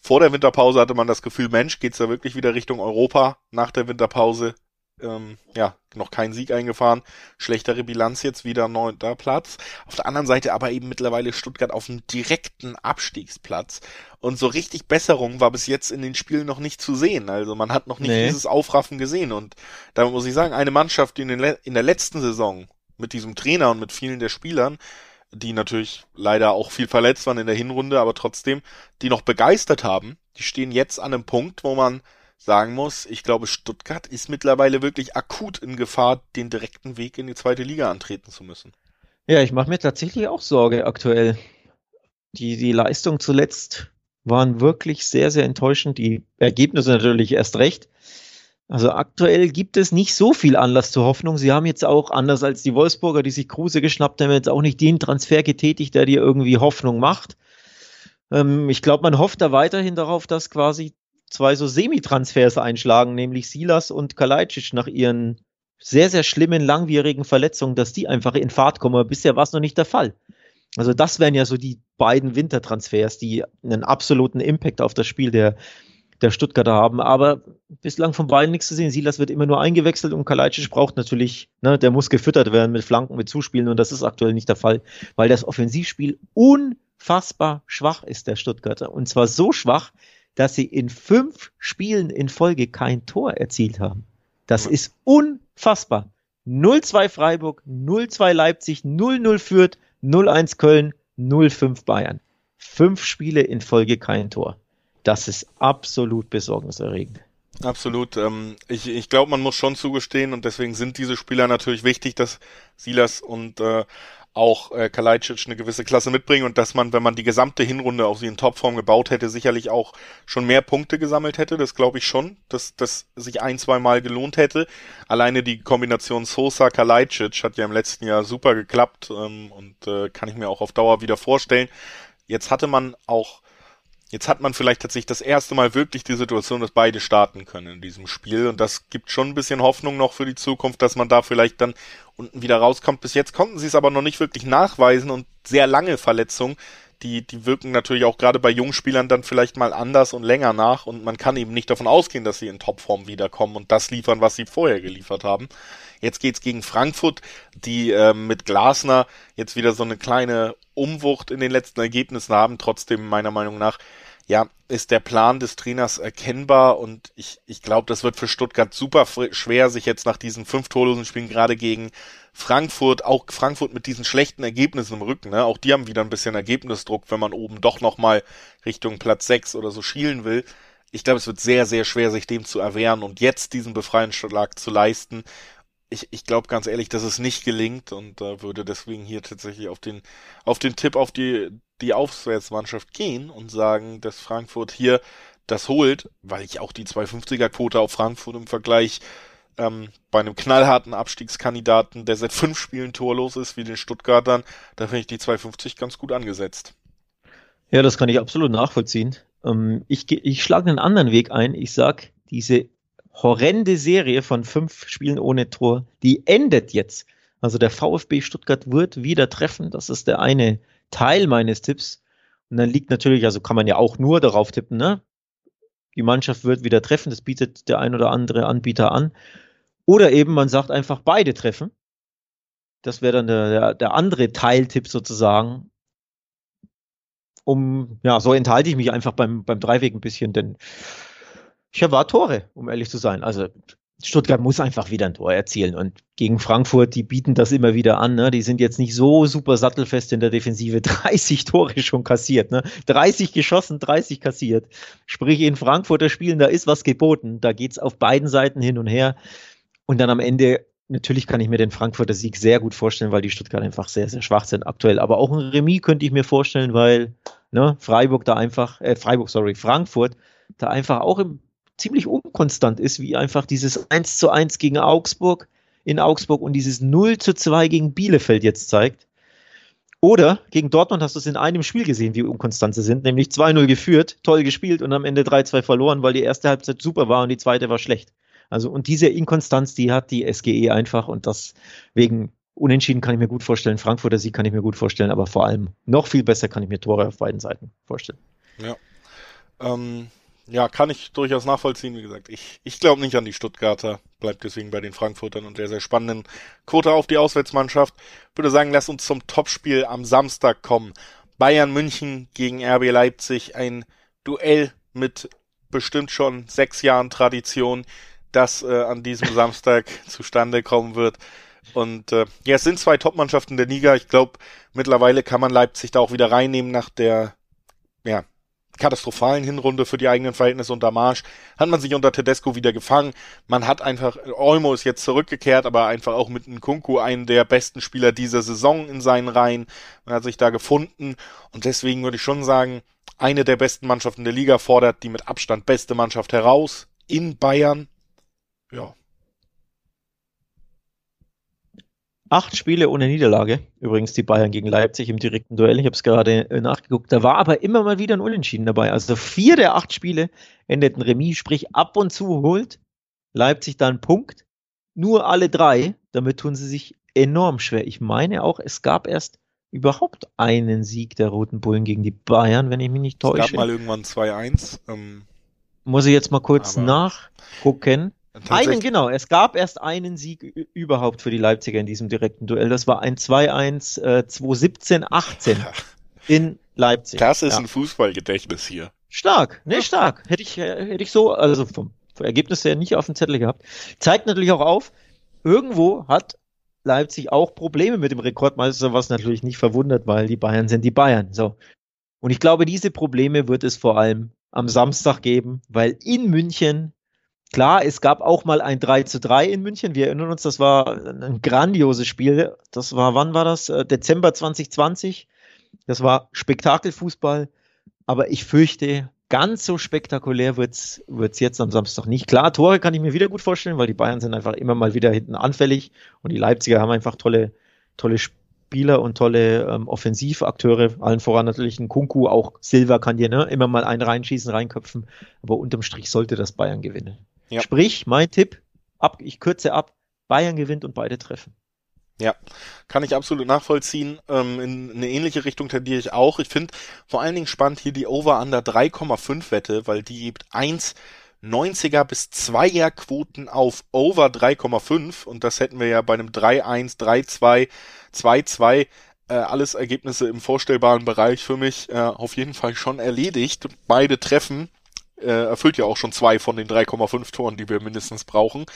Vor der Winterpause hatte man das Gefühl, Mensch, geht's da wirklich wieder Richtung Europa nach der Winterpause? Ähm, ja, noch keinen Sieg eingefahren. Schlechtere Bilanz jetzt wieder neunter Platz. Auf der anderen Seite aber eben mittlerweile Stuttgart auf dem direkten Abstiegsplatz. Und so richtig Besserung war bis jetzt in den Spielen noch nicht zu sehen. Also man hat noch nicht nee. dieses Aufraffen gesehen. Und da muss ich sagen, eine Mannschaft, die in, den in der letzten Saison mit diesem Trainer und mit vielen der Spielern, die natürlich leider auch viel verletzt waren in der Hinrunde, aber trotzdem, die noch begeistert haben, die stehen jetzt an einem Punkt, wo man sagen muss, ich glaube, Stuttgart ist mittlerweile wirklich akut in Gefahr, den direkten Weg in die zweite Liga antreten zu müssen. Ja, ich mache mir tatsächlich auch Sorge aktuell. Die, die Leistung zuletzt waren wirklich sehr, sehr enttäuschend. Die Ergebnisse natürlich erst recht. Also aktuell gibt es nicht so viel Anlass zur Hoffnung. Sie haben jetzt auch, anders als die Wolfsburger, die sich Kruse geschnappt haben, jetzt auch nicht den Transfer getätigt, der dir irgendwie Hoffnung macht. Ähm, ich glaube, man hofft da weiterhin darauf, dass quasi zwei so Semi-Transfers einschlagen, nämlich Silas und Kalajdzic nach ihren sehr, sehr schlimmen, langwierigen Verletzungen, dass die einfach in Fahrt kommen. Bisher war es noch nicht der Fall. Also das wären ja so die beiden Wintertransfers, die einen absoluten Impact auf das Spiel der, der Stuttgarter haben. Aber bislang von beiden nichts zu sehen. Silas wird immer nur eingewechselt und Kalajdzic braucht natürlich, ne, der muss gefüttert werden mit Flanken, mit Zuspielen und das ist aktuell nicht der Fall, weil das Offensivspiel unfassbar schwach ist, der Stuttgarter. Und zwar so schwach, dass sie in fünf Spielen in Folge kein Tor erzielt haben. Das ist unfassbar. 0-2 Freiburg, 0-2 Leipzig, 0-0 Fürth, 0-1 Köln, 0-5 Bayern. Fünf Spiele in Folge kein Tor. Das ist absolut besorgniserregend. Absolut. Ähm, ich ich glaube, man muss schon zugestehen und deswegen sind diese Spieler natürlich wichtig, dass Silas und äh, auch äh, Kalajdzic eine gewisse Klasse mitbringen und dass man, wenn man die gesamte Hinrunde auf sie in Topform gebaut hätte, sicherlich auch schon mehr Punkte gesammelt hätte. Das glaube ich schon, dass das sich ein, zwei Mal gelohnt hätte. Alleine die Kombination Sosa Kalajdzic hat ja im letzten Jahr super geklappt ähm, und äh, kann ich mir auch auf Dauer wieder vorstellen. Jetzt hatte man auch Jetzt hat man vielleicht tatsächlich das erste Mal wirklich die Situation, dass beide starten können in diesem Spiel. Und das gibt schon ein bisschen Hoffnung noch für die Zukunft, dass man da vielleicht dann unten wieder rauskommt. Bis jetzt konnten sie es aber noch nicht wirklich nachweisen und sehr lange Verletzungen, die, die wirken natürlich auch gerade bei Jungspielern dann vielleicht mal anders und länger nach und man kann eben nicht davon ausgehen, dass sie in Topform wiederkommen und das liefern, was sie vorher geliefert haben. Jetzt geht's gegen Frankfurt, die äh, mit Glasner jetzt wieder so eine kleine Umwucht in den letzten Ergebnissen haben, trotzdem meiner Meinung nach ja, ist der Plan des Trainers erkennbar und ich, ich glaube, das wird für Stuttgart super schwer, sich jetzt nach diesen fünf torlosen Spielen gerade gegen Frankfurt, auch Frankfurt mit diesen schlechten Ergebnissen im Rücken, ne? auch die haben wieder ein bisschen Ergebnisdruck, wenn man oben doch nochmal Richtung Platz sechs oder so schielen will. Ich glaube, es wird sehr, sehr schwer, sich dem zu erwehren und jetzt diesen Befreiungsschlag zu leisten. Ich, ich glaube ganz ehrlich, dass es nicht gelingt und äh, würde deswegen hier tatsächlich auf den, auf den Tipp auf die die Aufwärtsmannschaft gehen und sagen, dass Frankfurt hier das holt, weil ich auch die 250er Quote auf Frankfurt im Vergleich ähm, bei einem knallharten Abstiegskandidaten, der seit fünf Spielen torlos ist, wie den Stuttgartern, da finde ich die 250 ganz gut angesetzt. Ja, das kann ich absolut nachvollziehen. Ähm, ich, ich schlage einen anderen Weg ein. Ich sag, diese horrende Serie von fünf Spielen ohne Tor, die endet jetzt. Also der VfB Stuttgart wird wieder treffen. Das ist der eine Teil meines Tipps. Und dann liegt natürlich, also kann man ja auch nur darauf tippen, ne? Die Mannschaft wird wieder treffen, das bietet der ein oder andere Anbieter an. Oder eben man sagt einfach beide treffen. Das wäre dann der, der, der andere Teiltipp sozusagen. Um, ja, so enthalte ich mich einfach beim, beim Dreiweg ein bisschen, denn ich erwarte Tore, um ehrlich zu sein. Also Stuttgart muss einfach wieder ein Tor erzielen. Und gegen Frankfurt, die bieten das immer wieder an. Ne? Die sind jetzt nicht so super sattelfest in der Defensive. 30 Tore schon kassiert. Ne? 30 geschossen, 30 kassiert. Sprich, in Frankfurter Spielen, da ist was geboten. Da geht's auf beiden Seiten hin und her. Und dann am Ende, natürlich kann ich mir den Frankfurter Sieg sehr gut vorstellen, weil die Stuttgart einfach sehr, sehr schwach sind aktuell. Aber auch ein Remis könnte ich mir vorstellen, weil ne, Freiburg da einfach, äh, Freiburg, sorry, Frankfurt da einfach auch im ziemlich unkonstant ist, wie einfach dieses 1 zu 1 gegen Augsburg in Augsburg und dieses 0 zu 2 gegen Bielefeld jetzt zeigt. Oder gegen Dortmund hast du es in einem Spiel gesehen, wie unkonstant sie sind, nämlich 2-0 geführt, toll gespielt und am Ende 3-2 verloren, weil die erste Halbzeit super war und die zweite war schlecht. Also, und diese Inkonstanz, die hat die SGE einfach und das wegen Unentschieden kann ich mir gut vorstellen, Frankfurter Sieg kann ich mir gut vorstellen, aber vor allem noch viel besser kann ich mir Tore auf beiden Seiten vorstellen. Ja. Ähm, ja, kann ich durchaus nachvollziehen. Wie gesagt, ich, ich glaube nicht an die Stuttgarter. Bleibt deswegen bei den Frankfurtern und der sehr spannenden Quote auf die Auswärtsmannschaft. Würde sagen, lass uns zum Topspiel am Samstag kommen. Bayern München gegen RB Leipzig. Ein Duell mit bestimmt schon sechs Jahren Tradition, das äh, an diesem Samstag zustande kommen wird. Und äh, ja, es sind zwei Topmannschaften der Liga. Ich glaube, mittlerweile kann man Leipzig da auch wieder reinnehmen nach der ja, katastrophalen Hinrunde für die eigenen Verhältnisse unter Marsch hat man sich unter Tedesco wieder gefangen. Man hat einfach, Olmo ist jetzt zurückgekehrt, aber einfach auch mit Nkunku einen der besten Spieler dieser Saison in seinen Reihen. Man hat sich da gefunden und deswegen würde ich schon sagen, eine der besten Mannschaften der Liga fordert die mit Abstand beste Mannschaft heraus in Bayern. Ja, Acht Spiele ohne Niederlage. Übrigens die Bayern gegen Leipzig im direkten Duell. Ich habe es gerade äh, nachgeguckt. Da war aber immer mal wieder ein Unentschieden dabei. Also vier der acht Spiele endeten Remis, sprich ab und zu holt Leipzig dann Punkt. Nur alle drei. Damit tun sie sich enorm schwer. Ich meine auch, es gab erst überhaupt einen Sieg der Roten Bullen gegen die Bayern, wenn ich mich nicht täusche. Es gab mal irgendwann 2-1. Ähm, Muss ich jetzt mal kurz nachgucken. Einen, genau. Es gab erst einen Sieg überhaupt für die Leipziger in diesem direkten Duell. Das war ein 2-1 äh, 2017-18 in Leipzig. Das ist ja. ein Fußballgedächtnis hier. Stark, ne, stark. Hätte ich, hätte ich so, also vom Ergebnisse ja nicht auf dem Zettel gehabt. Zeigt natürlich auch auf, irgendwo hat Leipzig auch Probleme mit dem Rekordmeister, was natürlich nicht verwundert, weil die Bayern sind die Bayern. So. Und ich glaube, diese Probleme wird es vor allem am Samstag geben, weil in München, klar, es gab auch mal ein 3 zu 3 in München. Wir erinnern uns, das war ein grandioses Spiel. Das war, wann war das? Äh, Dezember 2020. Das war Spektakelfußball. Aber ich fürchte, ganz so spektakulär wird es jetzt am Samstag nicht. Klar, Tore kann ich mir wieder gut vorstellen, weil die Bayern sind einfach immer mal wieder hinten anfällig und die Leipziger haben einfach tolle, tolle Spieler und tolle ähm, Offensivakteure, allen voran natürlich ein Kunku, auch Silva kann dir ne, immer mal einen reinschießen, reinköpfen, aber unterm Strich sollte das Bayern gewinnen. Ja. Sprich, mein Tipp, ab, ich kürze ab, Bayern gewinnt und beide treffen. Ja, kann ich absolut nachvollziehen. Ähm, in eine ähnliche Richtung tendiere ich auch. Ich finde vor allen Dingen spannend hier die Over-Under 3,5 Wette, weil die gibt 1,90er bis 2er Quoten auf Over 3,5 und das hätten wir ja bei einem 3-1, 3-2, 2-2 äh, alles Ergebnisse im vorstellbaren Bereich für mich äh, auf jeden Fall schon erledigt. Beide treffen erfüllt ja auch schon zwei von den 3,5 Toren, die wir mindestens brauchen.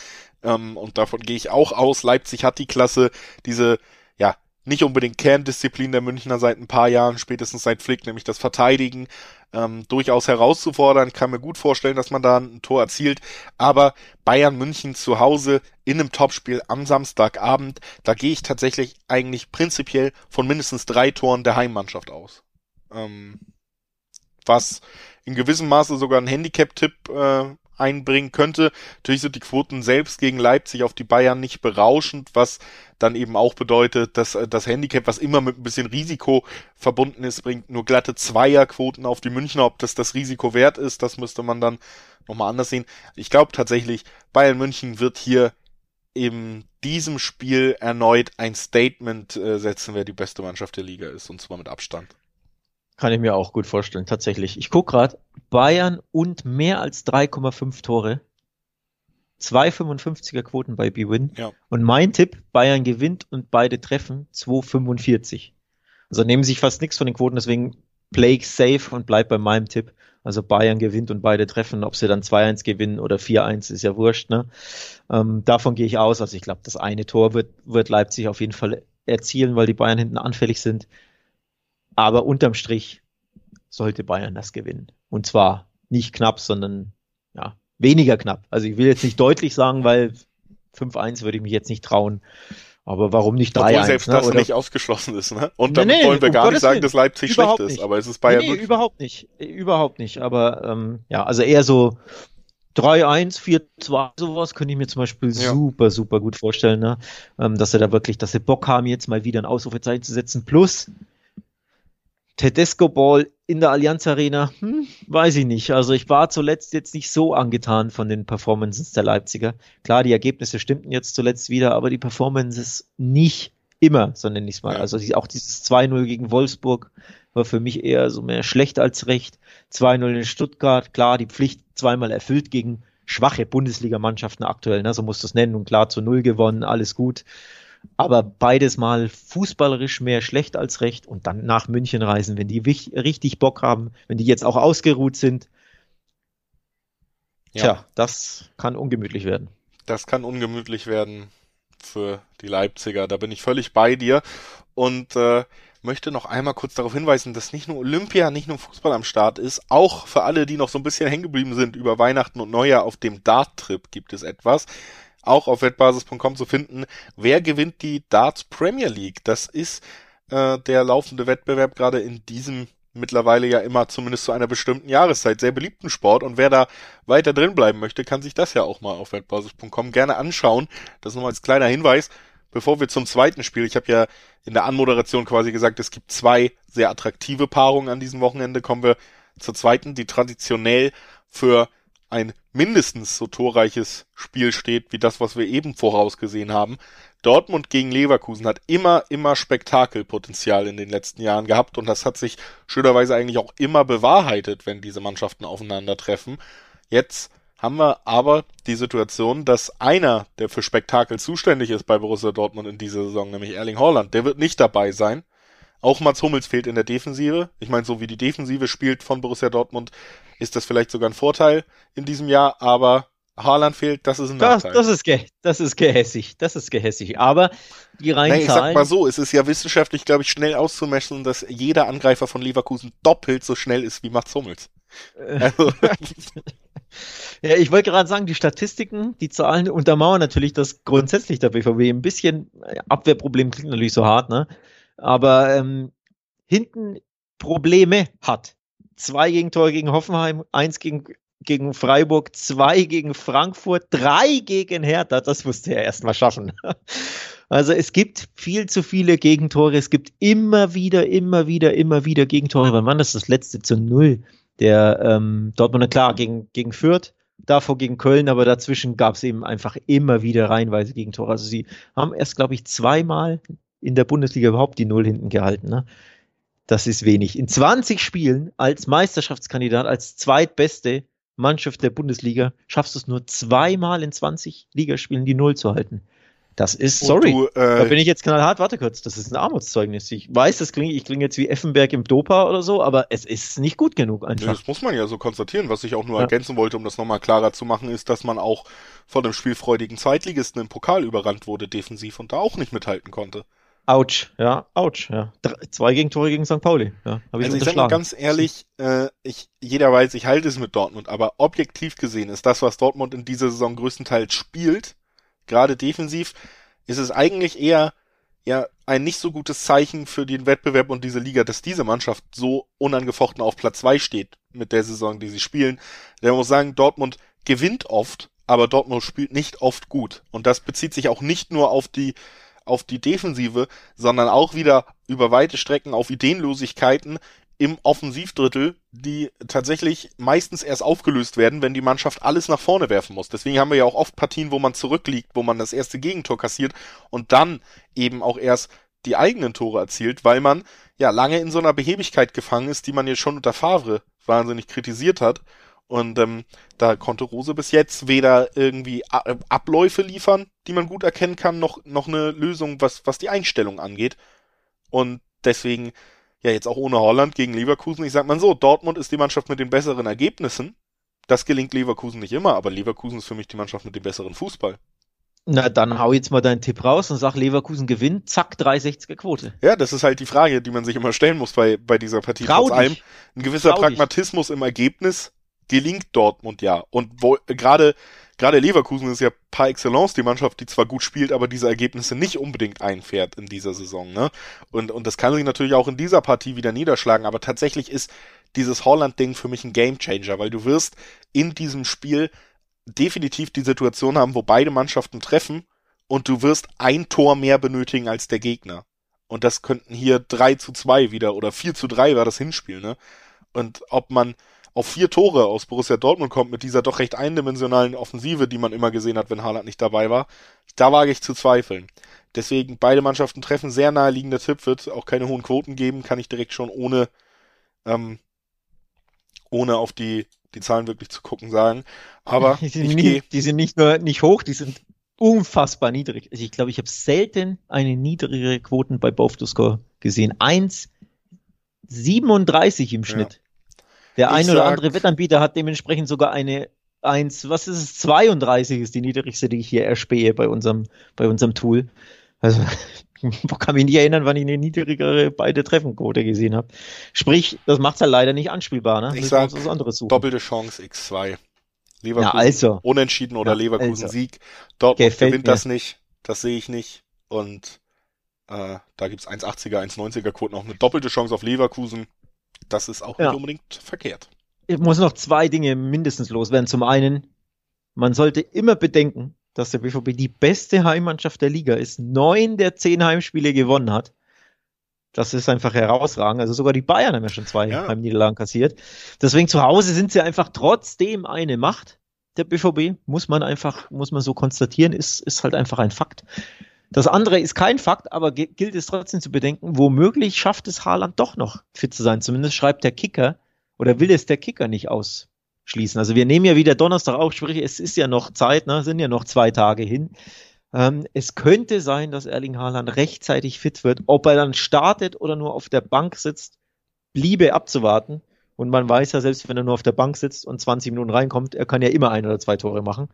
Ähm, und davon gehe ich auch aus. Leipzig hat die Klasse, diese, ja, nicht unbedingt Kerndisziplin der Münchner seit ein paar Jahren, spätestens seit Flick, nämlich das Verteidigen, ähm, durchaus herauszufordern. Kann mir gut vorstellen, dass man da ein Tor erzielt. Aber Bayern München zu Hause in einem Topspiel am Samstagabend, da gehe ich tatsächlich eigentlich prinzipiell von mindestens drei Toren der Heimmannschaft aus. Ähm, was in gewissem Maße sogar ein Handicap-Tipp äh, einbringen könnte. Natürlich sind die Quoten selbst gegen Leipzig auf die Bayern nicht berauschend, was dann eben auch bedeutet, dass äh, das Handicap, was immer mit ein bisschen Risiko verbunden ist, bringt nur glatte Zweierquoten auf die Münchner. Ob das das Risiko wert ist, das müsste man dann nochmal anders sehen. Ich glaube tatsächlich, Bayern München wird hier in diesem Spiel erneut ein Statement äh, setzen, wer die beste Mannschaft der Liga ist, und zwar mit Abstand. Kann ich mir auch gut vorstellen, tatsächlich. Ich gucke gerade, Bayern und mehr als 3,5 Tore. 2,55er Quoten bei B-Win. Ja. Und mein Tipp, Bayern gewinnt und beide treffen 2,45. Also nehmen sich fast nichts von den Quoten, deswegen play safe und bleib bei meinem Tipp. Also Bayern gewinnt und beide treffen, ob sie dann 2-1 gewinnen oder 4-1, ist ja wurscht. Ne? Ähm, davon gehe ich aus. Also ich glaube, das eine Tor wird, wird Leipzig auf jeden Fall erzielen, weil die Bayern hinten anfällig sind. Aber unterm Strich sollte Bayern das gewinnen. Und zwar nicht knapp, sondern ja, weniger knapp. Also ich will jetzt nicht deutlich sagen, weil 5-1 würde ich mich jetzt nicht trauen. Aber warum nicht 3-1? Obwohl selbst ne? das Oder nicht ausgeschlossen ist. Ne? Und dann nee, nee, wollen wir gar um nicht sagen, dass Leipzig schlecht ist. Aber es ist Bayern nee, nee, überhaupt nicht. Überhaupt nicht. Aber ähm, ja, also eher so 3-1, 4-2, sowas könnte ich mir zum Beispiel ja. super, super gut vorstellen, ne? Ähm, dass sie da wirklich, dass sie Bock haben, jetzt mal wieder ein Ausrufezeichen zu setzen. Plus, Tedesco Ball in der Allianz Arena, hm, weiß ich nicht. Also ich war zuletzt jetzt nicht so angetan von den Performances der Leipziger. Klar, die Ergebnisse stimmten jetzt zuletzt wieder, aber die Performances nicht immer, so nenne ich es mal. Ja. Also auch dieses 2-0 gegen Wolfsburg war für mich eher so mehr schlecht als recht. 2-0 in Stuttgart, klar, die Pflicht zweimal erfüllt gegen schwache Bundesligamannschaften aktuell, ne? so musst du es nennen und klar zu Null gewonnen, alles gut aber beides mal fußballerisch mehr schlecht als recht und dann nach München reisen, wenn die richtig Bock haben, wenn die jetzt auch ausgeruht sind. Ja. Tja, das kann ungemütlich werden. Das kann ungemütlich werden für die Leipziger. Da bin ich völlig bei dir und äh, möchte noch einmal kurz darauf hinweisen, dass nicht nur Olympia, nicht nur Fußball am Start ist, auch für alle, die noch so ein bisschen hängen geblieben sind über Weihnachten und Neujahr auf dem Dart-Trip gibt es etwas auch auf wettbasis.com zu finden. Wer gewinnt die Darts Premier League? Das ist äh, der laufende Wettbewerb gerade in diesem mittlerweile ja immer zumindest zu einer bestimmten Jahreszeit sehr beliebten Sport und wer da weiter drin bleiben möchte, kann sich das ja auch mal auf wettbasis.com gerne anschauen. Das nochmal als kleiner Hinweis. Bevor wir zum zweiten Spiel, ich habe ja in der Anmoderation quasi gesagt, es gibt zwei sehr attraktive Paarungen an diesem Wochenende, kommen wir zur zweiten, die traditionell für ein mindestens so torreiches Spiel steht wie das, was wir eben vorausgesehen haben. Dortmund gegen Leverkusen hat immer, immer Spektakelpotenzial in den letzten Jahren gehabt und das hat sich schönerweise eigentlich auch immer bewahrheitet, wenn diese Mannschaften aufeinandertreffen. Jetzt haben wir aber die Situation, dass einer, der für Spektakel zuständig ist bei Borussia Dortmund in dieser Saison, nämlich Erling Haaland, der wird nicht dabei sein. Auch Mats Hummels fehlt in der Defensive. Ich meine, so wie die Defensive spielt von Borussia Dortmund, ist das vielleicht sogar ein Vorteil in diesem Jahr, aber Haaland fehlt, das ist ein Das, Nachteil. das, ist, das ist gehässig, das ist gehässig. Aber die reinen Nein, ich sag mal so, es ist ja wissenschaftlich, glaube ich, schnell auszumessen, dass jeder Angreifer von Leverkusen doppelt so schnell ist wie Mats Hummels. Also, ja, ich wollte gerade sagen, die Statistiken, die Zahlen untermauern natürlich das grundsätzlich der BVB. Ein bisschen äh, Abwehrproblem klingt natürlich so hart, ne? Aber ähm, hinten Probleme hat. Zwei Gegentore gegen Hoffenheim, eins gegen, gegen Freiburg, zwei gegen Frankfurt, drei gegen Hertha. Das musste er erst mal schaffen. Also es gibt viel zu viele Gegentore. Es gibt immer wieder, immer wieder, immer wieder Gegentore. Wann war das das letzte zu null? Der ähm, Dortmunder, klar, gegen, gegen Fürth, davor gegen Köln, aber dazwischen gab es eben einfach immer wieder reihenweise Gegentore. Also sie haben erst, glaube ich, zweimal in der Bundesliga überhaupt die Null hinten gehalten. Ne? Das ist wenig. In 20 Spielen als Meisterschaftskandidat, als zweitbeste Mannschaft der Bundesliga, schaffst du es nur zweimal in 20 Ligaspielen die Null zu halten. Das ist, sorry. Du, da äh, bin ich jetzt knallhart, warte kurz, das ist ein Armutszeugnis. Ich weiß, das klingt, ich klinge jetzt wie Effenberg im Dopa oder so, aber es ist nicht gut genug einfach. das muss man ja so konstatieren. Was ich auch nur Ja. ergänzen wollte, um das nochmal klarer zu machen, ist, dass man auch von dem spielfreudigen Zweitligisten im Pokal überrannt wurde defensiv und da auch nicht mithalten konnte. Autsch, ja, Autsch, ja. Zwei Gegentore gegen St. Pauli, ja. Hab ich Also ich sag mal ganz ehrlich, äh, ich, jeder weiß, ich halte es mit Dortmund, aber objektiv gesehen ist das, was Dortmund in dieser Saison größtenteils spielt, gerade defensiv, ist es eigentlich eher ja ein nicht so gutes Zeichen für den Wettbewerb und diese Liga, dass diese Mannschaft so unangefochten auf Platz zwei steht mit der Saison, die sie spielen. Der muss sagen, Dortmund gewinnt oft, aber Dortmund spielt nicht oft gut. Und das bezieht sich auch nicht nur auf die auf die Defensive, sondern auch wieder über weite Strecken auf Ideenlosigkeiten im Offensivdrittel, die tatsächlich meistens erst aufgelöst werden, wenn die Mannschaft alles nach vorne werfen muss. Deswegen haben wir ja auch oft Partien, wo man zurückliegt, wo man das erste Gegentor kassiert und dann eben auch erst die eigenen Tore erzielt, weil man ja lange in so einer Behebigkeit gefangen ist, die man jetzt schon unter Favre wahnsinnig kritisiert hat. Und ähm, da konnte Rose bis jetzt weder irgendwie äh, Abläufe liefern, die man gut erkennen kann, noch, noch eine Lösung, was, was die Einstellung angeht. Und deswegen, ja, jetzt auch ohne Holland gegen Leverkusen, ich sag mal so, Dortmund ist die Mannschaft mit den besseren Ergebnissen. Das gelingt Leverkusen nicht immer, aber Leverkusen ist für mich die Mannschaft mit dem besseren Fußball. Na, dann hau jetzt mal deinen Tipp raus und sag, Leverkusen gewinnt, zack, 360er Quote. Ja, das ist halt die Frage, die man sich immer stellen muss bei, bei dieser Partie. Trau Trotz allem, dich. ein gewisser Trau dich. Pragmatismus im Ergebnis gelingt Dortmund ja. Und wo, gerade, gerade Leverkusen ist ja par excellence die Mannschaft, die zwar gut spielt, aber diese Ergebnisse nicht unbedingt einfährt in dieser Saison, ne? Und, und das kann sich natürlich auch in dieser Partie wieder niederschlagen, aber tatsächlich ist dieses Holland-Ding für mich ein Gamechanger, weil du wirst in diesem Spiel definitiv die Situation haben, wo beide Mannschaften treffen und du wirst ein Tor mehr benötigen als der Gegner. Und das könnten hier 3 zu 2 wieder oder 4 zu 3 war das Hinspiel, ne? Und ob man auf vier Tore aus Borussia Dortmund kommt mit dieser doch recht eindimensionalen Offensive, die man immer gesehen hat, wenn Haaland nicht dabei war, da wage ich zu zweifeln. Deswegen beide Mannschaften treffen, sehr naheliegender Tipp, wird auch keine hohen Quoten geben, kann ich direkt schon ohne, ähm, ohne auf die, die Zahlen wirklich zu gucken sagen. Aber die sind, nicht, die sind nicht nur nicht hoch, die sind unfassbar niedrig. Also ich glaube, ich habe selten eine niedrigere Quoten bei Both to Score gesehen. 1,37 im Schnitt. Der ein oder sag- andere Wettanbieter hat dementsprechend sogar eine 1, was ist es, 32 ist die niedrigste, die ich hier erspähe bei unserem, bei unserem Tool. Also, kann mich nicht erinnern, wann ich eine niedrigere beide Treffenquote gesehen habe. Sprich, das macht's halt leider nicht anspielbar, ne? Ich suchen. doppelte Chance X2. Ja, Leverkusen also. unentschieden oder Ja, Leverkusen also. Sieg. Dortmund Gefällt gewinnt mir. das nicht. Das sehe ich nicht. Und äh, da gibt's 1,80er, 1,90er Quoten, auch eine doppelte Chance auf Leverkusen. Das ist auch Ja. nicht unbedingt verkehrt. Ich muss noch zwei Dinge mindestens loswerden. Zum einen, man sollte immer bedenken, dass der BVB die beste Heimmannschaft der Liga ist, neun der zehn Heimspiele gewonnen hat. Das ist einfach herausragend. Also sogar die Bayern haben ja schon zwei Ja. Heimniederlagen kassiert. Deswegen zu Hause sind sie einfach trotzdem eine Macht. Der BVB muss man einfach, muss man so konstatieren, ist, ist halt einfach ein Fakt. Das andere ist kein Fakt, aber gilt es trotzdem zu bedenken, womöglich schafft es Haaland doch noch fit zu sein. Zumindest schreibt der Kicker oder will es der Kicker nicht ausschließen. Also wir nehmen ja wieder Donnerstag auf, sprich es ist ja noch Zeit, ne, sind ja noch zwei Tage hin. Ähm, es könnte sein, dass Erling Haaland rechtzeitig fit wird. Ob er dann startet oder nur auf der Bank sitzt, bliebe abzuwarten. Und man weiß ja, selbst wenn er nur auf der Bank sitzt und 20 Minuten reinkommt, er kann ja immer ein oder zwei Tore machen.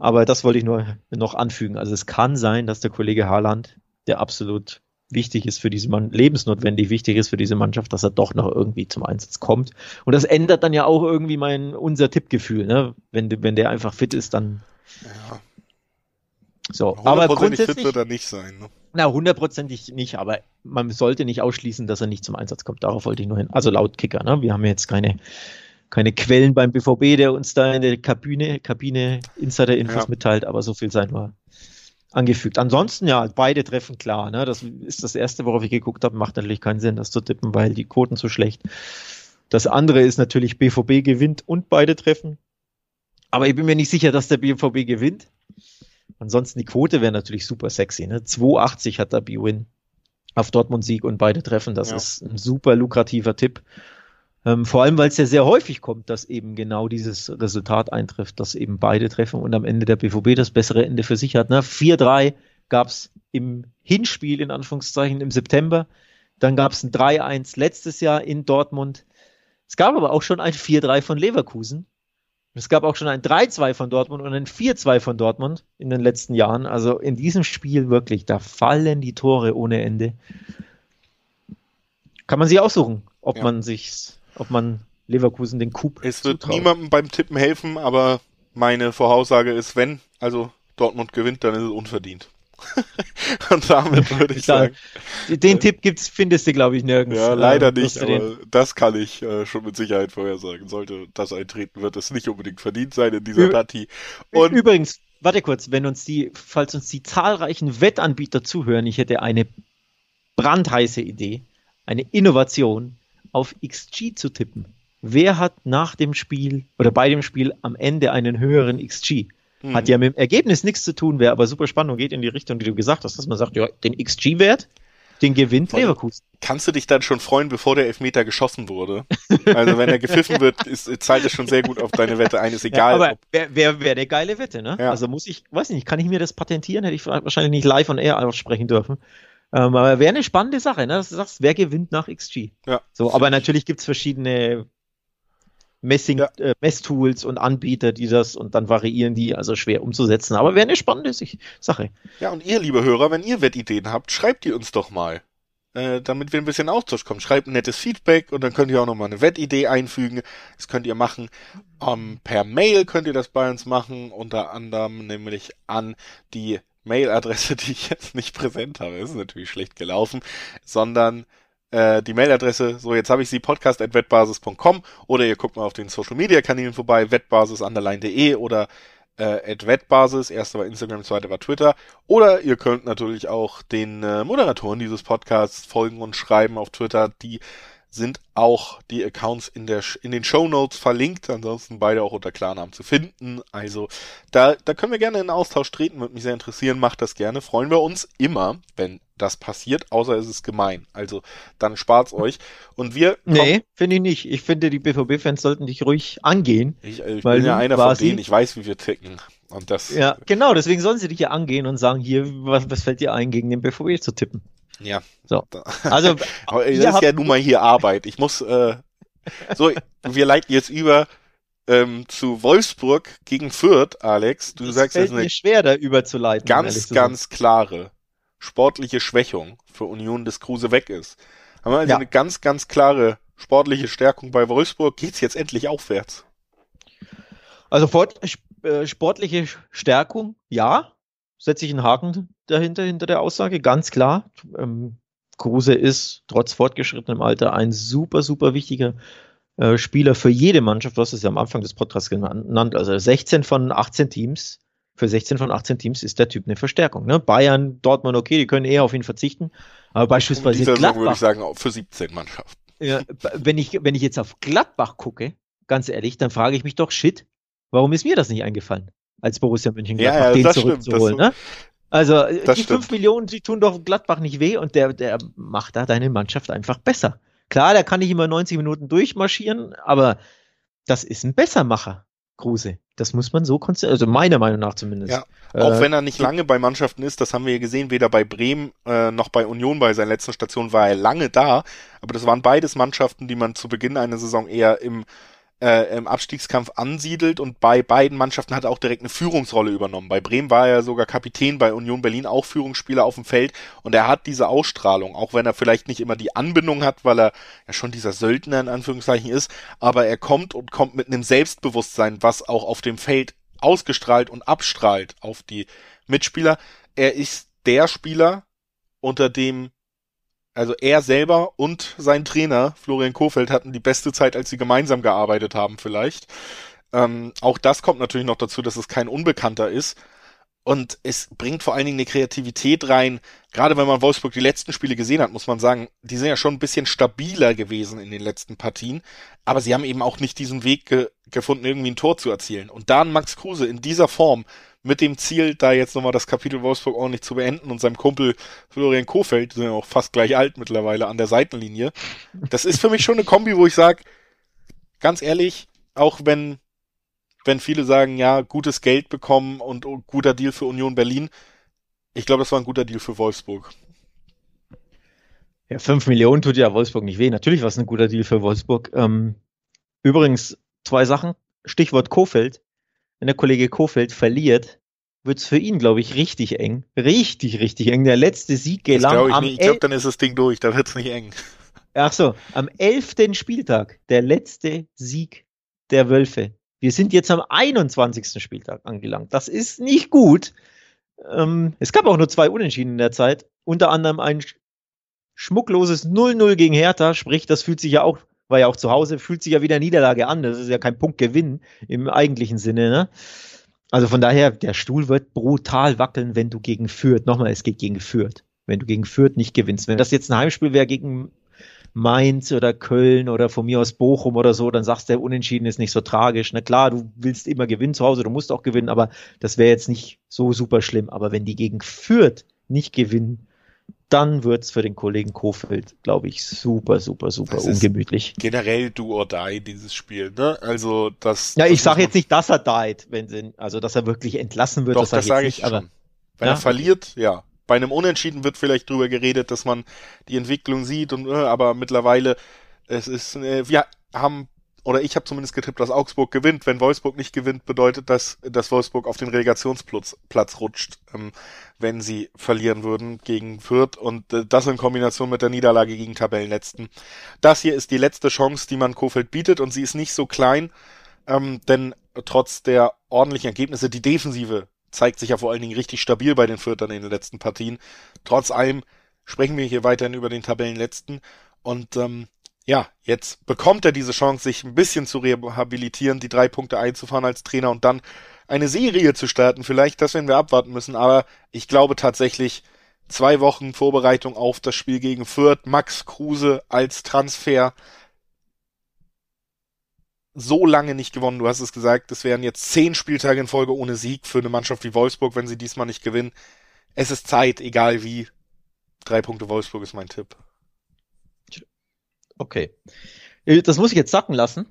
Aber das wollte ich nur noch anfügen. Also es kann sein, dass der Kollege Haaland, der absolut wichtig ist für diese Mann, lebensnotwendig wichtig ist für diese Mannschaft, dass er doch noch irgendwie zum Einsatz kommt. Und das ändert dann ja auch irgendwie mein, unser Tippgefühl, ne? Wenn, wenn der einfach fit ist, dann. Ja. So, aber grundsätzlich fit wird er nicht sein. Ne? Na, hundertprozentig nicht, aber man sollte nicht ausschließen, dass er nicht zum Einsatz kommt. Darauf wollte ich nur hin. Also laut Kicker, ne? Wir haben jetzt keine, keine Quellen beim BVB, der uns da in der Kabine, Kabine Insider-Infos ja. mitteilt, aber so viel sein wir angefügt. Ansonsten ja, beide treffen klar. Ne? Das ist das erste, worauf ich geguckt habe. Macht natürlich keinen Sinn, das zu tippen, weil die Quoten zu schlecht. Das andere ist natürlich BVB gewinnt und beide treffen. Aber ich bin mir nicht sicher, dass der BVB gewinnt. Ansonsten die Quote wäre natürlich super sexy. Ne? 2,80 hat der B-Win auf Dortmund Sieg und beide treffen. Das ja. ist ein super lukrativer Tipp. Ähm, vor allem, weil es ja sehr häufig kommt, dass eben genau dieses Resultat eintrifft, dass eben beide treffen und am Ende der BVB das bessere Ende für sich hat. Ne? 4-3 gab es im Hinspiel, in Anführungszeichen, im September. Dann gab es ein 3-1 letztes Jahr in Dortmund. Es gab aber auch schon ein 4-3 von Leverkusen. Es gab auch schon ein 3-2 von Dortmund und ein 4-2 von Dortmund in den letzten Jahren. Also in diesem Spiel wirklich, da fallen die Tore ohne Ende. Kann man sich aussuchen, ob ja. man sich ob man Leverkusen den Coup Es wird zutraut. niemandem beim Tippen helfen, aber meine Voraussage ist, wenn also Dortmund gewinnt, dann ist es unverdient. Und damit würde ich sagen. Den äh, Tipp gibt's, findest du, glaube ich, nirgends. Ja, leider äh, nicht, aber das kann ich äh, schon mit Sicherheit vorhersagen. Sollte das eintreten, wird es nicht unbedingt verdient sein in dieser Ü Partie. Und Übrigens, warte kurz, wenn uns die, falls uns die zahlreichen Wettanbieter zuhören, ich hätte eine brandheiße Idee, eine Innovation, auf XG zu tippen. Wer hat nach dem Spiel oder bei dem Spiel am Ende einen höheren XG? Mhm. Hat ja mit dem Ergebnis nichts zu tun, wäre aber super spannend und geht in die Richtung, die du gesagt hast, dass man sagt, ja, den XG-Wert, den gewinnt Voll. Leverkusen. Kannst du dich dann schon freuen, bevor der Elfmeter geschossen wurde? Also wenn er gepfiffen wird, ist, zahlt es schon sehr gut auf deine Wette ein, ist egal. Ja, aber wäre wär, wär der geile Wette, ne? Ja. Also muss ich, weiß nicht, kann ich mir das patentieren? Hätte ich wahrscheinlich nicht live on air aussprechen dürfen. Ähm, aber wäre eine spannende Sache, ne? dass du sagst, wer gewinnt nach XG. Ja. So, aber natürlich gibt's verschiedene Messing, ja. äh, Messtools und Anbieter, die das und dann variieren die, also schwer umzusetzen. Aber wäre eine spannende Sache. Ja, und ihr, liebe Hörer, wenn ihr Wettideen habt, schreibt die uns doch mal. Äh, damit wir ein bisschen Austausch kommen. Schreibt ein nettes Feedback und dann könnt ihr auch nochmal eine Wettidee einfügen. Das könnt ihr machen. Ähm, per Mail könnt ihr das bei uns machen, unter anderem nämlich an die Mailadresse, die ich jetzt nicht präsent habe, ist natürlich schlecht gelaufen, sondern äh, die Mailadresse, so jetzt habe ich sie, podcast.wettbasis.com oder ihr guckt mal auf den Social Media Kanälen vorbei, wettbasis.de oder äh, wettbasis, erster war Instagram, zweiter war Twitter. Oder ihr könnt natürlich auch den äh, Moderatoren dieses Podcasts folgen und schreiben auf Twitter, die sind auch die Accounts in der in den Show Notes verlinkt, ansonsten beide auch unter Klarnamen zu finden. Also da da können wir gerne in Austausch treten, würde mich sehr interessieren, macht das gerne. Freuen wir uns immer, wenn das passiert, außer es ist gemein. Also dann spart's euch. Und wir. Nee, finde ich nicht. Ich finde, die BVB-Fans sollten dich ruhig angehen. Ich, ich bin ja einer von denen, ich weiß, wie wir ticken. Und das. Ja, genau, deswegen sollen sie dich ja angehen und sagen, hier, was, was fällt dir ein, gegen den BVB zu tippen? Ja. So. Also, das ist ja nun mal hier Arbeit. Ich muss, äh, so, wir leiten jetzt über ähm, zu Wolfsburg gegen Fürth, Alex. Du das sagst, fällt das ist schwer, da überzuleiten. Ganz, ganz klare sportliche Schwächung für Union des Kruse weg ist. Haben wir also ja. eine ganz, ganz klare sportliche Stärkung bei Wolfsburg. Geht's jetzt endlich aufwärts? Also äh, sportliche Stärkung, ja setze ich einen Haken dahinter, hinter der Aussage, ganz klar. Ähm, Kruse ist trotz fortgeschrittenem Alter ein super, super wichtiger äh, Spieler für jede Mannschaft. Du hast es ja am Anfang des Podcasts genannt. Also 16 von 18 Teams. Für 16 von 18 Teams ist der Typ eine Verstärkung. Ne? Bayern, Dortmund, okay, die können eher auf ihn verzichten. Aber beispielsweise In Gladbach. würde ich sagen, für 17 Mannschaften. Ja, wenn ich, wenn ich jetzt auf Gladbach gucke, ganz ehrlich, dann frage ich mich doch, shit, warum ist mir das nicht eingefallen? Als Borussia Mönchengladbach ja, ja, den zurückzuholen. Ne? Also die stimmt. 5 Millionen, die tun doch Gladbach nicht weh und der, der macht da deine Mannschaft einfach besser. Klar, der kann nicht immer 90 Minuten durchmarschieren, aber das ist ein Bessermacher. Kruse. Das muss man so konzentrieren, also meiner Meinung nach zumindest. Ja, auch äh, wenn er nicht lange bei Mannschaften ist, das haben wir ja gesehen, weder bei Bremen äh, noch bei Union bei seiner letzten Station war er lange da, aber das waren beides Mannschaften, die man zu Beginn einer Saison eher im äh, im Abstiegskampf ansiedelt und bei beiden Mannschaften hat er auch direkt eine Führungsrolle übernommen. Bei Bremen war er sogar Kapitän, bei Union Berlin auch Führungsspieler auf dem Feld und er hat diese Ausstrahlung, auch wenn er vielleicht nicht immer die Anbindung hat, weil er ja schon dieser Söldner in Anführungszeichen ist, aber er kommt und kommt mit einem Selbstbewusstsein, was auch auf dem Feld ausgestrahlt und abstrahlt auf die Mitspieler. Er ist der Spieler, unter dem also er selber und sein Trainer Florian Kofeld hatten die beste Zeit, als sie gemeinsam gearbeitet haben vielleicht. Ähm, auch das kommt natürlich noch dazu, dass es kein Unbekannter ist. Und es bringt vor allen Dingen eine Kreativität rein. Gerade wenn man Wolfsburg die letzten Spiele gesehen hat, muss man sagen, die sind ja schon ein bisschen stabiler gewesen in den letzten Partien. Aber sie haben eben auch nicht diesen Weg ge gefunden, irgendwie ein Tor zu erzielen. Und dann Max Kruse in dieser Form mit dem Ziel, da jetzt nochmal das Kapitel Wolfsburg ordentlich zu beenden und seinem Kumpel Florian Kofeld, sind ja auch fast gleich alt mittlerweile an der Seitenlinie. Das ist für mich schon eine Kombi, wo ich sage, ganz ehrlich, auch wenn, wenn viele sagen, ja, gutes Geld bekommen und guter Deal für Union Berlin, ich glaube, das war ein guter Deal für Wolfsburg. Ja, fünf Millionen tut ja Wolfsburg nicht weh. Natürlich war es ein guter Deal für Wolfsburg. Ähm, übrigens, zwei Sachen. Stichwort Kofeld wenn der Kollege Kofeld verliert, wird es für ihn, glaube ich, richtig eng. Richtig, richtig eng. Der letzte Sieg gelang das ich Ich glaube, dann ist das Ding durch, dann wird es nicht eng. Ach so, am elften Spieltag, der letzte Sieg der Wölfe. Wir sind jetzt am 21. Spieltag angelangt. Das ist nicht gut. Ähm, es gab auch nur zwei Unentschieden in der Zeit. Unter anderem ein schmuckloses 0-0 gegen Hertha. Sprich, das fühlt sich ja auch war ja auch zu Hause, fühlt sich ja wieder Niederlage an. Das ist ja kein Punktgewinn im eigentlichen Sinne. Ne? Also von daher, der Stuhl wird brutal wackeln, wenn du gegen Fürth, nochmal, es geht gegen Fürth, wenn du gegen Fürth nicht gewinnst. Wenn das jetzt ein Heimspiel wäre gegen Mainz oder Köln oder von mir aus Bochum oder so, dann sagst du, der Unentschieden ist nicht so tragisch. Na klar, du willst immer gewinnen zu Hause, du musst auch gewinnen, aber das wäre jetzt nicht so super schlimm. Aber wenn die gegen Fürth nicht gewinnen, dann wird es für den Kollegen Kofeld, glaube ich, super, super, super das ungemütlich. generell do or die, dieses Spiel, ne? Also das. Ja, ich sage jetzt nicht, dass er died, wenn sie, also dass er wirklich entlassen wird. Doch, das, das sage ich, aber, schon. Wenn ja? er verliert, ja. Bei einem Unentschieden wird vielleicht drüber geredet, dass man die Entwicklung sieht und äh, aber mittlerweile es ist, äh, wir haben oder ich habe zumindest getippt, dass Augsburg gewinnt. Wenn Wolfsburg nicht gewinnt, bedeutet das, dass Wolfsburg auf den Relegationsplatz Platz rutscht, ähm, wenn sie verlieren würden gegen Fürth. Und äh, das in Kombination mit der Niederlage gegen Tabellenletzten. Das hier ist die letzte Chance, die man Kofeld bietet und sie ist nicht so klein, ähm, denn trotz der ordentlichen Ergebnisse, die Defensive zeigt sich ja vor allen Dingen richtig stabil bei den Fürthern in den letzten Partien. Trotz allem sprechen wir hier weiterhin über den Tabellenletzten und ähm, ja, jetzt bekommt er diese Chance, sich ein bisschen zu rehabilitieren, die drei Punkte einzufahren als Trainer und dann eine Serie zu starten. Vielleicht, das werden wir abwarten müssen, aber ich glaube tatsächlich, zwei Wochen Vorbereitung auf das Spiel gegen Fürth, Max Kruse als Transfer so lange nicht gewonnen. Du hast es gesagt, es wären jetzt zehn Spieltage in Folge ohne Sieg für eine Mannschaft wie Wolfsburg, wenn sie diesmal nicht gewinnen. Es ist Zeit, egal wie. Drei Punkte Wolfsburg ist mein Tipp. Okay. Äh, das muss ich jetzt sacken lassen.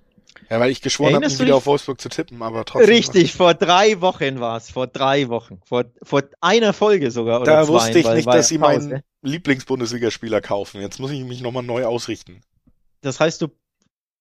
Ja, weil ich geschworen habe, wieder auf Wolfsburg zu tippen, aber trotzdem. Richtig, vor drei Wochen war es, vor drei Wochen, vor, vor einer Folge sogar. Oder da zwei, wusste ich nicht, dass sie meinen Lieblingsbundesligaspieler kaufen. Jetzt muss ich mich nochmal neu ausrichten. Das heißt, du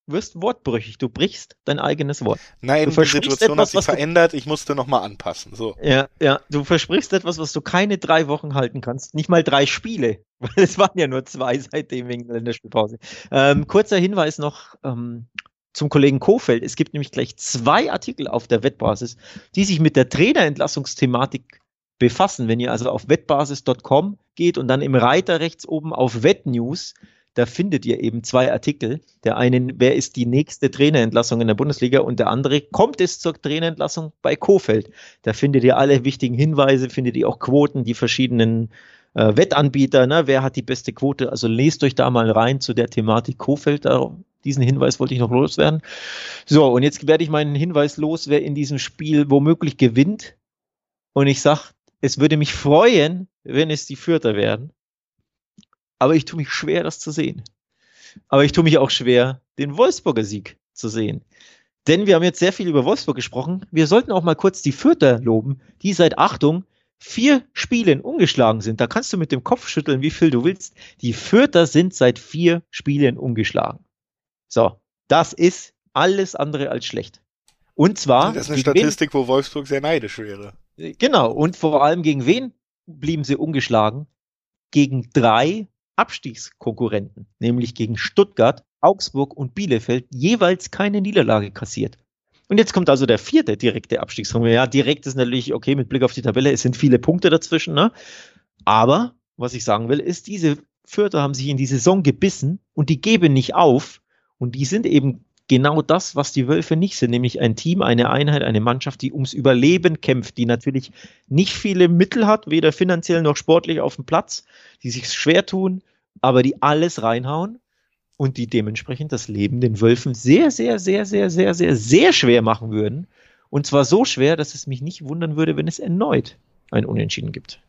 wirst wortbrüchig. Du brichst dein eigenes Wort. Nein, die Situation etwas, hat sich verändert. Ich musste nochmal anpassen. So. Ja, ja. Du versprichst etwas, was du keine drei Wochen halten kannst. Nicht mal drei Spiele. Weil es waren ja nur zwei seitdem wegen der Länderspielpause. Ähm, kurzer Hinweis noch ähm, zum Kollegen Kofeld. Es gibt nämlich gleich zwei Artikel auf der Wettbasis, die sich mit der Trainerentlassungsthematik befassen. Wenn ihr also auf wettbasis.com geht und dann im Reiter rechts oben auf Wettnews da findet ihr eben zwei Artikel. Der eine, wer ist die nächste Trainerentlassung in der Bundesliga und der andere, kommt es zur Trainerentlassung bei Kofeld. Da findet ihr alle wichtigen Hinweise, findet ihr auch Quoten, die verschiedenen äh, Wettanbieter, ne? wer hat die beste Quote. Also lest euch da mal rein zu der Thematik Kofeld. Da, diesen Hinweis wollte ich noch loswerden. So, und jetzt werde ich meinen Hinweis los, wer in diesem Spiel womöglich gewinnt. Und ich sage, es würde mich freuen, wenn es die Vierter werden. Aber ich tue mich schwer, das zu sehen. Aber ich tue mich auch schwer, den Wolfsburger Sieg zu sehen. Denn wir haben jetzt sehr viel über Wolfsburg gesprochen. Wir sollten auch mal kurz die Fürther loben, die seit Achtung vier Spielen ungeschlagen sind. Da kannst du mit dem Kopf schütteln, wie viel du willst. Die Fürther sind seit vier Spielen ungeschlagen. So, das ist alles andere als schlecht. Und zwar. Das ist eine Statistik, wen, wo Wolfsburg sehr neidisch wäre. Genau. Und vor allem gegen wen blieben sie ungeschlagen? Gegen drei Abstiegskonkurrenten, nämlich gegen Stuttgart, Augsburg und Bielefeld, jeweils keine Niederlage kassiert. Und jetzt kommt also der vierte direkte Abstiegskonkurrent. Ja, direkt ist natürlich okay mit Blick auf die Tabelle, es sind viele Punkte dazwischen, ne? Aber was ich sagen will, ist, diese Fürther haben sich in die Saison gebissen und die geben nicht auf. Und die sind eben genau das, was die Wölfe nicht sind, nämlich ein Team, eine Einheit, eine Mannschaft, die ums Überleben kämpft, die natürlich nicht viele Mittel hat, weder finanziell noch sportlich auf dem Platz, die sich schwer tun, aber die alles reinhauen und die dementsprechend das Leben den Wölfen sehr, sehr, sehr, sehr, sehr, sehr, sehr schwer machen würden. Und zwar so schwer, dass es mich nicht wundern würde, wenn es erneut ein Unentschieden gibt.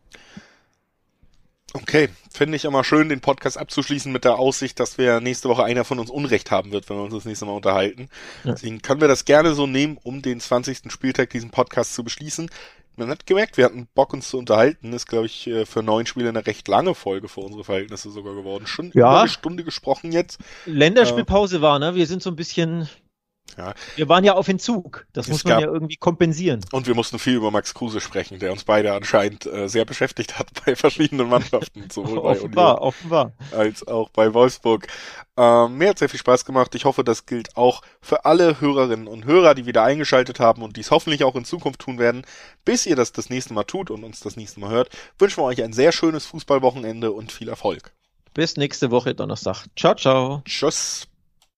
Okay, finde ich immer schön, den Podcast abzuschließen mit der Aussicht, dass wir nächste Woche einer von uns Unrecht haben wird, wenn wir uns das nächste Mal unterhalten. Ja. Deswegen können wir das gerne so nehmen, um den 20. Spieltag diesen Podcast zu beschließen. Man hat gemerkt, wir hatten Bock uns zu unterhalten. Ist, glaube ich, äh, für neun Spiele eine recht lange Folge für unsere Verhältnisse sogar geworden. Schon ja. über eine Stunde gesprochen jetzt. Länderspielpause äh, war, ne? Wir sind so ein bisschen ja. Wir waren ja auf Entzug. Das es muss man ja irgendwie kompensieren. Und wir mussten viel über Max Kruse sprechen, der uns beide anscheinend äh, sehr beschäftigt hat bei verschiedenen Mannschaften, sowohl bei offenbar, Union offenbar. als auch bei Wolfsburg. Ähm, mir hat sehr viel Spaß gemacht. Ich hoffe, das gilt auch für alle Hörerinnen und Hörer, die wieder eingeschaltet haben und dies hoffentlich auch in Zukunft tun werden. Bis ihr das das nächste Mal tut und uns das nächste Mal hört, wünschen wir euch ein sehr schönes Fußballwochenende und viel Erfolg. Bis nächste Woche Donnerstag. Ciao, ciao. Tschüss.